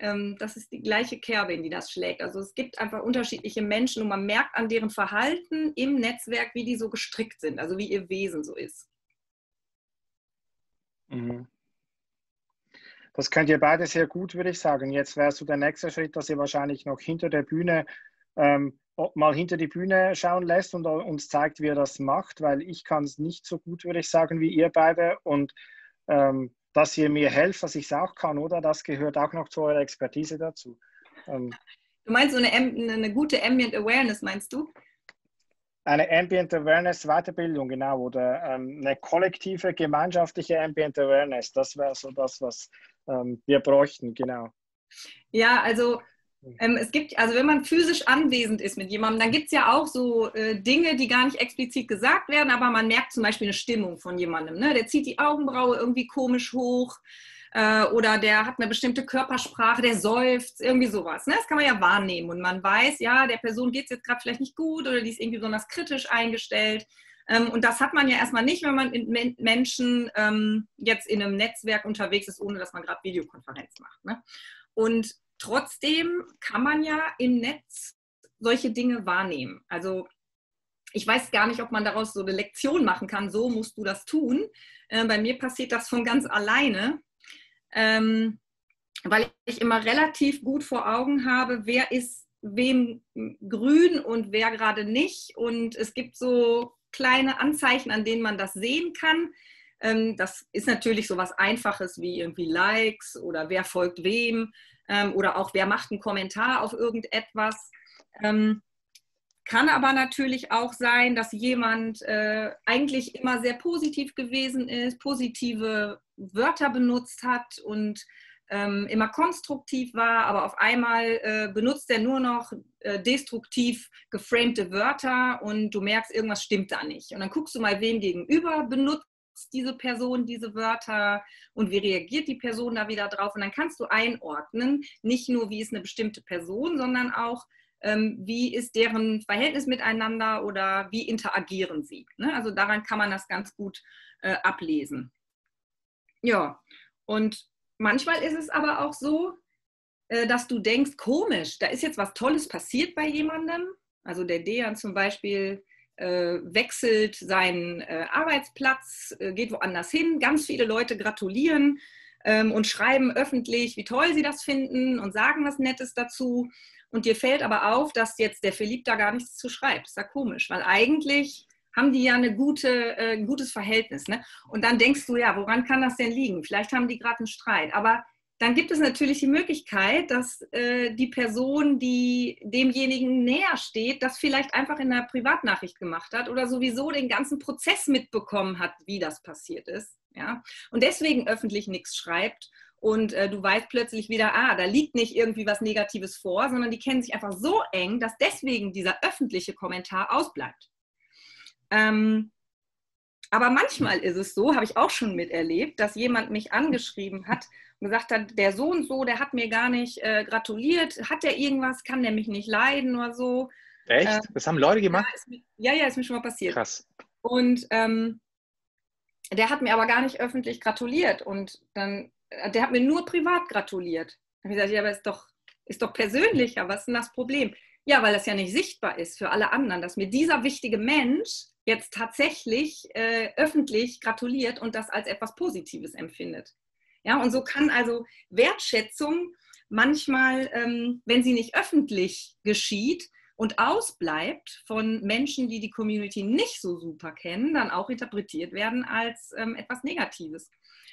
ähm, das ist die gleiche Kerbe, in die das schlägt. Also es gibt einfach unterschiedliche Menschen und man merkt an deren Verhalten im Netzwerk, wie die so gestrickt sind, also wie ihr Wesen so ist. Mhm. Das könnt ihr beide sehr gut, würde ich sagen. Jetzt wäre so der nächste Schritt, dass ihr wahrscheinlich noch hinter der Bühne ähm, mal hinter die Bühne schauen lässt und uns zeigt, wie ihr das macht, weil ich kann es nicht so gut, würde ich sagen, wie ihr beide. Und ähm, dass ihr mir helft, dass ich es auch kann, oder? Das gehört auch noch zu eurer Expertise dazu. Ähm, du meinst so eine, eine, gute Ambient Awareness, meinst du? eine Ambient Awareness Weiterbildung, genau, oder ähm, eine kollektive, gemeinschaftliche Ambient Awareness. Das wäre so das, was ähm, wir bräuchten, genau. Ja, also ähm, es gibt, also wenn man physisch anwesend ist mit jemandem, dann gibt es ja auch so äh, Dinge, die gar nicht explizit gesagt werden, aber man merkt zum Beispiel eine Stimmung von jemandem. Ne? Der zieht die Augenbraue irgendwie komisch hoch äh, oder der hat eine bestimmte Körpersprache, der seufzt, irgendwie sowas. Ne? Das kann man ja wahrnehmen und man weiß, ja, der Person geht es jetzt gerade vielleicht nicht gut oder die ist irgendwie besonders kritisch eingestellt. Ähm, und das hat man ja erstmal nicht, wenn man mit Menschen ähm, jetzt in einem Netzwerk unterwegs ist, ohne dass man gerade Videokonferenz macht. Ne? Und trotzdem kann man ja im Netz solche Dinge wahrnehmen. Also ich weiß gar nicht, ob man daraus so eine Lektion machen kann, so musst du das tun. Äh, bei mir passiert das von ganz alleine, ähm, weil ich immer relativ gut vor Augen habe, wer ist wem grün und wer gerade nicht. Und es gibt so kleine Anzeichen, an denen man das sehen kann. Ähm, das ist natürlich so was Einfaches wie irgendwie Likes oder wer folgt wem ähm, oder auch wer macht einen Kommentar auf irgendetwas. Ähm, kann aber natürlich auch sein, dass jemand äh, eigentlich immer sehr positiv gewesen ist, positive Wörter benutzt hat und ähm, immer konstruktiv war, aber auf einmal äh, benutzt er nur noch äh, destruktiv geframte Wörter und du merkst, irgendwas stimmt da nicht. Und dann guckst du mal, wem gegenüber benutzt diese Person diese Wörter und wie reagiert die Person da wieder drauf. Und dann kannst du einordnen, nicht nur, wie ist eine bestimmte Person, sondern auch, ähm, wie ist deren Verhältnis miteinander oder wie interagieren sie. Ne? Also daran kann man das ganz gut äh, ablesen. Ja, und manchmal ist es aber auch so, äh, dass du denkst, komisch, da ist jetzt was Tolles passiert bei jemandem. Also der Dejan zum Beispiel äh, wechselt seinen äh, Arbeitsplatz, äh, geht woanders hin. Ganz viele Leute gratulieren ähm, und schreiben öffentlich, wie toll sie das finden und sagen was Nettes dazu. Und dir fällt aber auf, dass jetzt der Philipp da gar nichts zu schreibt. Ist ja komisch, weil eigentlich haben die ja eine gute, äh, ein gutes Verhältnis. Ne? Und dann denkst du, ja, woran kann das denn liegen? Vielleicht haben die gerade einen Streit. Aber dann gibt es natürlich die Möglichkeit, dass äh, die Person, die demjenigen näher steht, das vielleicht einfach in einer Privatnachricht gemacht hat oder sowieso den ganzen Prozess mitbekommen hat, wie das passiert ist. Ja? Und deswegen öffentlich nichts schreibt. Und äh, du weißt plötzlich wieder, ah, da liegt nicht irgendwie was Negatives vor, sondern die kennen sich einfach so eng, dass deswegen dieser öffentliche Kommentar ausbleibt. Ähm, aber manchmal ist es so, habe ich auch schon miterlebt, dass jemand mich angeschrieben hat und gesagt hat, der so und so, der hat mir gar nicht äh, gratuliert, hat der irgendwas, kann der mich nicht leiden oder so. Echt? Äh, das haben Leute gemacht? Ja, ja, ist mir schon mal passiert. Krass. Und ähm, der hat mir aber gar nicht öffentlich gratuliert und dann, äh, der hat mir nur privat gratuliert. Da habe ich gesagt, ja, aber ist doch, ist doch persönlicher, was ist denn das Problem? Ja, weil das ja nicht sichtbar ist für alle anderen, dass mir dieser wichtige Mensch jetzt tatsächlich äh, öffentlich gratuliert und das als etwas Positives empfindet. Ja, und so kann also Wertschätzung manchmal, ähm, wenn sie nicht öffentlich geschieht und ausbleibt von Menschen, die die Community nicht so super kennen, dann auch interpretiert werden als ähm, etwas Negatives.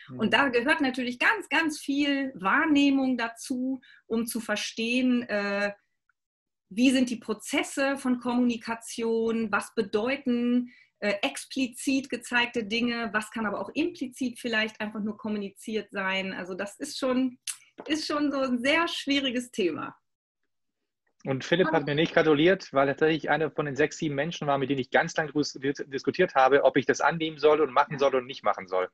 Und hm. da gehört natürlich ganz, ganz viel Wahrnehmung dazu, um zu verstehen, äh, wie sind die Prozesse von Kommunikation, was bedeuten äh, explizit gezeigte Dinge, was kann aber auch implizit vielleicht einfach nur kommuniziert sein. Also das ist schon, ist schon so ein sehr schwieriges Thema. Und Philipp hat mir nicht gratuliert, weil er tatsächlich einer von den sechs, sieben Menschen war, mit denen ich ganz lange diskutiert habe, ob ich das annehmen soll und machen soll und nicht machen soll.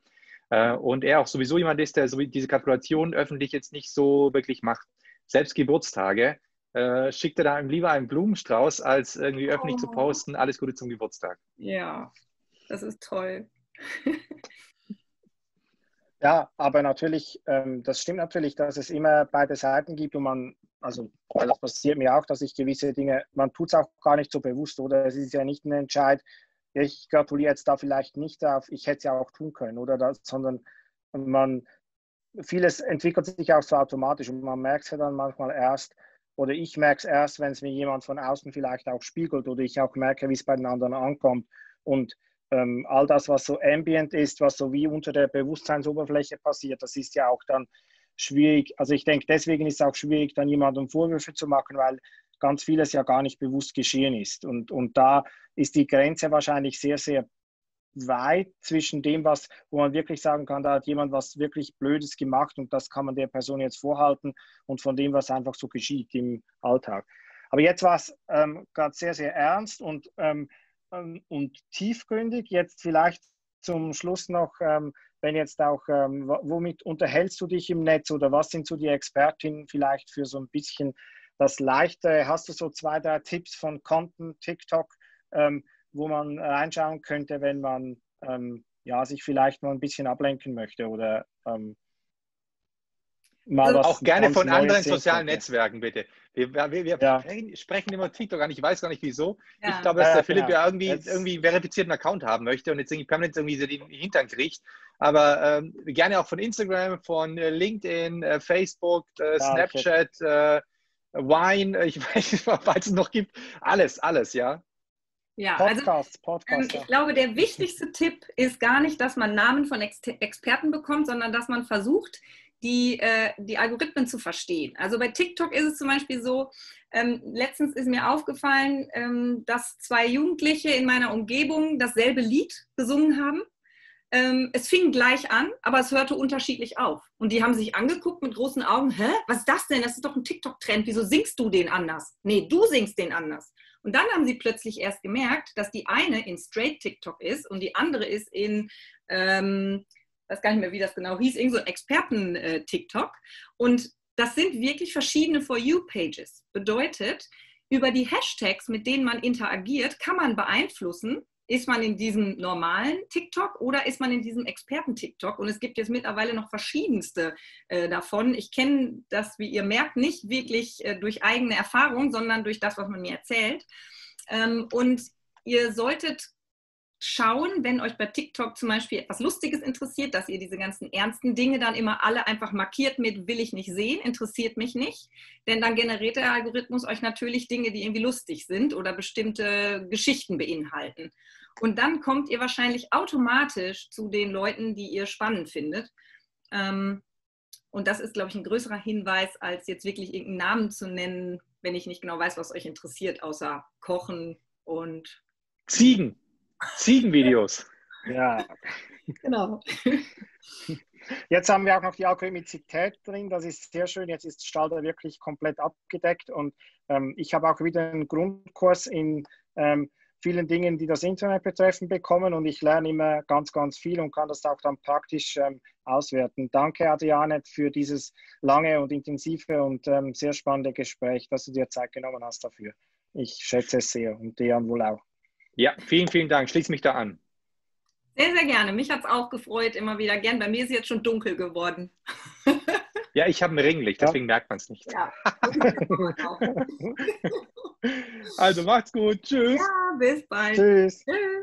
Äh, und er auch sowieso jemand ist, der diese Gratulation öffentlich jetzt nicht so wirklich macht. Selbst Geburtstage äh, schickt er da lieber einen Blumenstrauß, als irgendwie öffentlich oh. zu posten, alles Gute zum Geburtstag. Ja, das ist toll. ja, aber natürlich, ähm, das stimmt natürlich, dass es immer beide Seiten gibt und man, also das passiert mir auch, dass ich gewisse Dinge, man tut es auch gar nicht so bewusst, oder es ist ja nicht ein Entscheid, ich gratuliere jetzt da vielleicht nicht auf, ich hätte es ja auch tun können, oder das, sondern man, vieles entwickelt sich auch so automatisch und man merkt es ja dann manchmal erst, oder ich merke es erst, wenn es mir jemand von außen vielleicht auch spiegelt oder ich auch merke, wie es bei den anderen ankommt. Und ähm, all das, was so ambient ist, was so wie unter der Bewusstseinsoberfläche passiert, das ist ja auch dann schwierig. Also ich denke, deswegen ist es auch schwierig, dann jemandem Vorwürfe zu machen, weil ganz vieles ja gar nicht bewusst geschehen ist. Und, und da ist die Grenze wahrscheinlich sehr, sehr weit zwischen dem, was, wo man wirklich sagen kann, da hat jemand was wirklich Blödes gemacht und das kann man der Person jetzt vorhalten und von dem, was einfach so geschieht im Alltag. Aber jetzt war es ähm, gerade sehr, sehr ernst und, ähm, ähm, und tiefgründig. Jetzt vielleicht zum Schluss noch, ähm, wenn jetzt auch, ähm, womit unterhältst du dich im Netz oder was sind so die Expertinnen vielleicht für so ein bisschen das Leichte? Hast du so zwei, drei Tipps von Konten, TikTok, ähm, wo man reinschauen könnte, wenn man ähm, ja, sich vielleicht mal ein bisschen ablenken möchte oder ähm, mal was Auch gerne von anderen sozialen Netzwerken, bitte. Wir, wir, wir ja. sprechen immer TikTok an, ich weiß gar nicht wieso. Ja. Ich glaube, dass der Philipp genau. ja irgendwie, irgendwie einen verifizierten Account haben möchte und jetzt irgendwie permanent irgendwie so den Hintern kriegt. Aber ähm, gerne auch von Instagram, von äh, LinkedIn, äh, Facebook, äh, Snapchat, äh, Wine, äh, ich weiß nicht, was es noch gibt. Alles, alles, ja. Ja, Podcasts, also, Podcasts, ähm, ich glaube, der wichtigste Tipp ist gar nicht, dass man Namen von Ex Experten bekommt, sondern dass man versucht, die, äh, die Algorithmen zu verstehen. Also bei TikTok ist es zum Beispiel so, ähm, letztens ist mir aufgefallen, ähm, dass zwei Jugendliche in meiner Umgebung dasselbe Lied gesungen haben. Ähm, es fing gleich an, aber es hörte unterschiedlich auf. Und die haben sich angeguckt mit großen Augen, hä, was ist das denn? Das ist doch ein TikTok-Trend, wieso singst du den anders? Nee, du singst den anders. Und dann haben sie plötzlich erst gemerkt, dass die eine in Straight TikTok ist und die andere ist in, ähm, weiß gar nicht mehr, wie das genau hieß, irgend so ein Experten-TikTok. Und das sind wirklich verschiedene For You-Pages. Bedeutet, über die Hashtags, mit denen man interagiert, kann man beeinflussen, ist man in diesem normalen TikTok oder ist man in diesem Experten-TikTok? Und es gibt jetzt mittlerweile noch verschiedenste äh, davon. Ich kenne das, wie ihr merkt, nicht wirklich äh, durch eigene Erfahrung, sondern durch das, was man mir erzählt. Ähm, und ihr solltet schauen, wenn euch bei TikTok zum Beispiel etwas Lustiges interessiert, dass ihr diese ganzen ernsten Dinge dann immer alle einfach markiert mit will ich nicht sehen, interessiert mich nicht. Denn dann generiert der Algorithmus euch natürlich Dinge, die irgendwie lustig sind oder bestimmte Geschichten beinhalten. Und dann kommt ihr wahrscheinlich automatisch zu den Leuten, die ihr spannend findet. Ähm, und das ist, glaube ich, ein größerer Hinweis, als jetzt wirklich irgendeinen Namen zu nennen, wenn ich nicht genau weiß, was euch interessiert, außer Kochen und Ziegen. Ziegenvideos. Ja. Genau. Jetzt haben wir auch noch die Algorithmizität drin, das ist sehr schön. Jetzt ist Stalder wirklich komplett abgedeckt und ähm, ich habe auch wieder einen Grundkurs in ähm, vielen Dingen, die das Internet betreffen, bekommen und ich lerne immer ganz, ganz viel und kann das auch dann praktisch ähm, auswerten. Danke, Adriane, für dieses lange und intensive und ähm, sehr spannende Gespräch, dass du dir Zeit genommen hast dafür. Ich schätze es sehr und Dejan wohl auch. Ja, vielen, vielen Dank. Schließe mich da an. Sehr, sehr gerne. Mich hat es auch gefreut, immer wieder gern. Bei mir ist es jetzt schon dunkel geworden. Ja, ich habe ein Ringlicht, deswegen ja. merkt man es nicht. Ja. also macht's gut. Tschüss. Ja, bis bald. Tschüss. Tschüss.